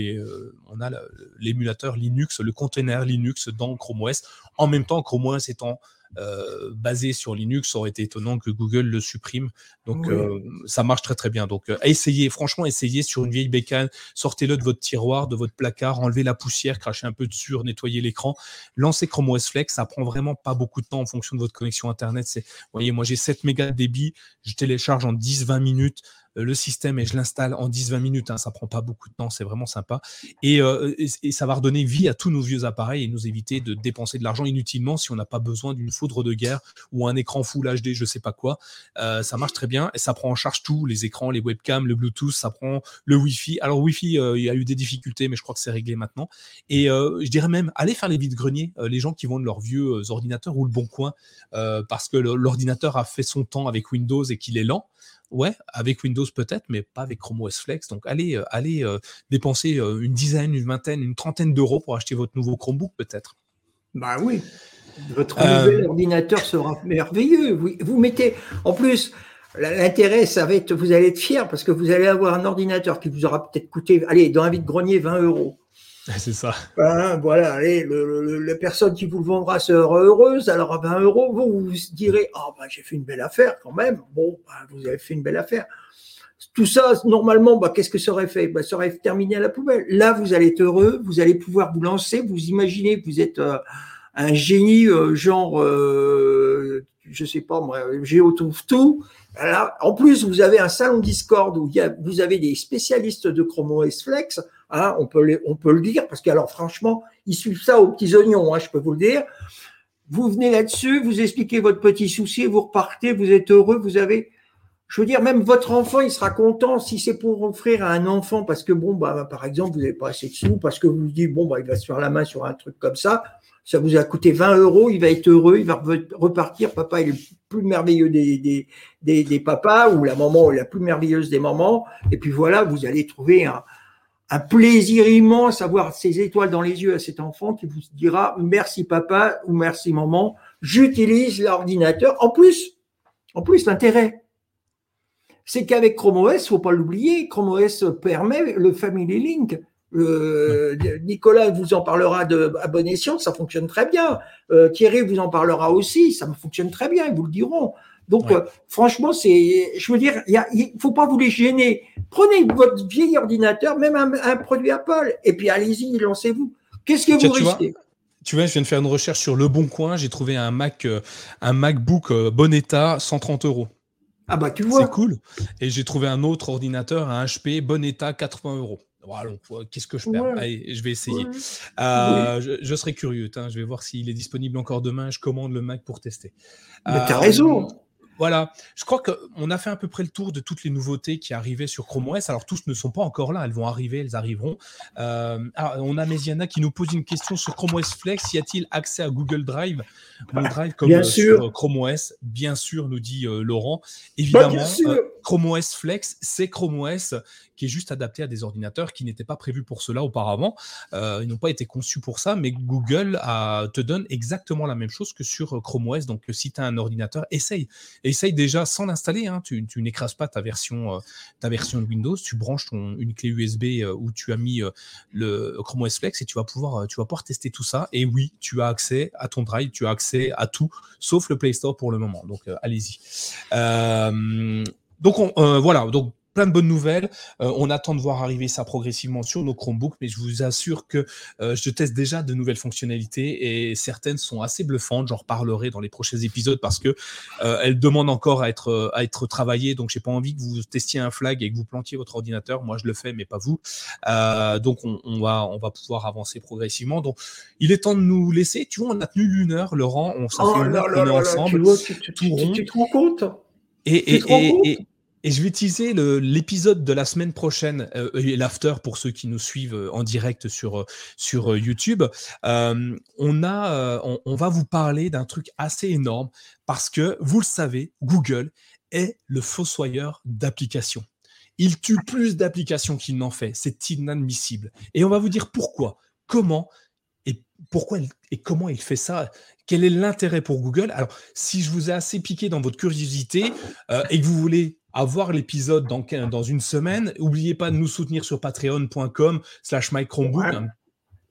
on a l'émulateur Linux, le container Linux dans Chrome OS. En même temps, Chrome OS étant euh, basé sur Linux, ça aurait été étonnant que Google le supprime. Donc euh, ça marche très très bien. Donc euh, essayez, franchement, essayez sur une vieille bécane, sortez-le de votre tiroir, de votre placard, enlevez la poussière, crachez un peu dessus, nettoyez l'écran, lancez Chrome OS Flex. Ça prend vraiment pas beaucoup de temps en fonction de votre connexion internet. C'est, voyez, moi j'ai 7 mégas de débit, je télécharge en 10-20 minutes. Euh, le système et je l'installe en 10-20 minutes. Hein, ça prend pas beaucoup de temps, c'est vraiment sympa. Euh, et, ça va redonner vie à tous nos vieux appareils et nous éviter de dépenser de l'argent inutilement si on n'a pas besoin d'une foudre de guerre ou un écran Full HD, je sais pas quoi. Euh, ça marche très bien et ça prend en charge tout, les écrans, les webcams, le Bluetooth, ça prend le Wi-Fi. Alors Wi-Fi, il y a eu des difficultés, mais je crois que c'est réglé maintenant. Et je dirais même, allez faire les vides greniers, les gens qui vendent leurs vieux ordinateurs ou le bon coin, parce que l'ordinateur a fait son temps avec Windows et qu'il est lent. Ouais, avec Windows peut-être, mais pas avec Chrome OS Flex. Donc allez, euh, allez euh, dépenser euh, une dizaine, une vingtaine, une trentaine d'euros pour acheter votre nouveau Chromebook peut-être. Bah oui, votre nouvel ordinateur sera merveilleux. Vous, vous mettez, en plus, l'intérêt, ça va être, vous allez être fier parce que vous allez avoir un ordinateur qui vous aura peut-être coûté, allez, dans un vide-grenier, 20 euros. C'est ça. Ben, voilà, allez, le, la personne qui vous le vendra sera heureuse, alors à 20 euros, vous vous direz, ah ben j'ai fait une belle affaire quand même. Bon, ben, vous avez fait une belle affaire. Tout ça, normalement, ben, qu'est-ce que ça aurait fait? Ben, Ça aurait terminé à la poubelle. Là, vous allez être heureux, vous allez pouvoir vous lancer, vous imaginez que vous êtes euh, un génie, euh, genre, euh, je sais pas moi, Géo tout. en plus, vous avez un salon Discord où y a, vous avez des spécialistes de Chrome OS Flex Hein, on, peut le dire, parce que alors franchement, ils suivent ça aux petits oignons, hein, je peux vous le dire. Vous venez là-dessus, vous expliquez votre petit souci, vous repartez, vous êtes heureux, vous avez, je veux dire, même votre enfant, il sera content si c'est pour offrir à un enfant, parce que bon, bah, par exemple, vous n'avez pas assez de sous, parce que vous vous dites, bon, bah, il va se faire la main sur un truc comme ça, ça vous a coûté 20 euros, il va être heureux, il va repartir, papa est le plus merveilleux des, des, des, des papas, ou la maman est la plus merveilleuse des mamans, et puis voilà, vous allez trouver un, un plaisir immense à voir ces étoiles dans les yeux à cet enfant qui vous dira merci papa ou merci maman, j'utilise l'ordinateur. En plus, en plus, l'intérêt, c'est qu'avec Chrome OS, faut pas l'oublier, Chrome OS permet le Family Link. Euh, Nicolas vous en parlera de à ça fonctionne très bien. Euh, Thierry vous en parlera aussi, ça fonctionne très bien, ils vous le diront. Donc, euh, franchement, c'est, je veux dire, il ne faut pas vous les gêner. Prenez votre vieil ordinateur, même un, produit Apple, et puis allez-y, lancez-vous. Qu'est-ce que vous risquez? tu vois, je viens de faire une recherche sur Le Bon Coin. J'ai trouvé un Mac, un MacBook bon état, 130 euros. Ah bah tu vois. C'est cool. Et j'ai trouvé un autre ordinateur, un HP bon état, 80 euros. Voilà, qu'est-ce que je perds? Allez, je vais essayer. je, serai curieux. je vais voir s'il est disponible encore demain. Je commande le Mac pour tester. Mais tu as raison. Voilà, je crois qu'on a fait à peu près le tour de toutes les nouveautés qui arrivaient sur Chrome OS. Alors, tous ne sont pas encore là, elles vont arriver, elles arriveront. Euh, on a Mesiana qui nous pose une question sur Chrome OS Flex. Y a-t-il accès à Google Drive? Google Drive comme bien euh, sûr. sur Chrome OS Bien sûr, nous dit euh, Laurent. Évidemment, bah, Chrome OS Flex, c'est Chrome OS qui est juste adapté à des ordinateurs qui n'étaient pas prévus pour cela auparavant. Euh, ils n'ont pas été conçus pour ça, mais Google te donne exactement la même chose que sur Chrome OS. Donc, si tu as un ordinateur, essaye. Essaye déjà sans l'installer. Hein. Tu, n'écrases pas ta version, euh, ta version de Windows. Tu branches ton, une clé USB euh, où tu as mis le Chrome OS Flex et tu vas, pouvoir, tu vas pouvoir tester tout ça. Et oui, tu as accès à ton Drive, tu as accès à tout, sauf le Play Store pour le moment. Donc, allez-y. donc, on, voilà. Plein de bonnes nouvelles. Euh, on attend de voir arriver ça progressivement sur nos Chromebooks, mais je vous assure que euh, je teste déjà de nouvelles fonctionnalités et certaines sont assez bluffantes. J'en reparlerai dans les prochains épisodes parce que euh, elles demandent encore à être à être travaillées. Donc j'ai pas envie que vous testiez un flag et que vous plantiez votre ordinateur. Moi je le fais, mais pas vous. donc on, va on va pouvoir avancer progressivement. Donc il est temps de nous laisser. Tu vois, on a tenu une heure, Laurent. On s'est oh ensemble. Tu, tu, tu, te rends compte? Et, et, et, et je vais utiliser l'épisode de la semaine prochaine euh, et l'after pour ceux qui nous suivent euh, en direct sur, euh, sur YouTube. on, a, on, va vous parler d'un truc assez énorme parce que, vous le savez, Google est le fossoyeur d'applications. Il tue plus d'applications qu'il n'en fait. C'est inadmissible. Et on va vous dire pourquoi, comment et pourquoi et comment il fait ça. Quel est l'intérêt pour Google? Alors, si je vous ai assez piqué dans votre curiosité et que vous voulez avoir l'épisode dans, une semaine, n'oubliez pas de nous soutenir sur patreon.com slash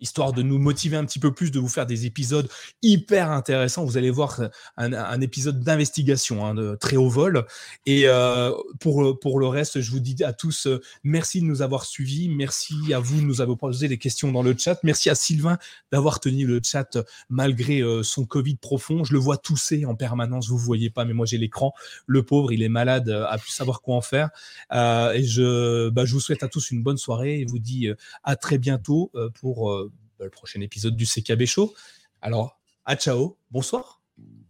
histoire de nous motiver un petit peu plus, de vous faire des épisodes hyper intéressants. Vous allez voir un, épisode d'investigation hein, de très haut vol. Et euh, pour, pour le reste, je vous dis à tous euh, merci de nous avoir suivis. Merci à vous de nous avoir posé des questions dans le chat. Merci à Sylvain d'avoir tenu le chat malgré euh, son Covid profond. Je le vois tousser en permanence. Vous ne voyez pas, mais moi j'ai l'écran. Le pauvre, il est malade, à plus savoir quoi en faire. et je, bah, je vous souhaite à tous une bonne soirée et vous dis à très bientôt pour le prochain épisode du CKB Show. Alors, à ciao, bonsoir.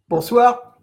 Bonsoir.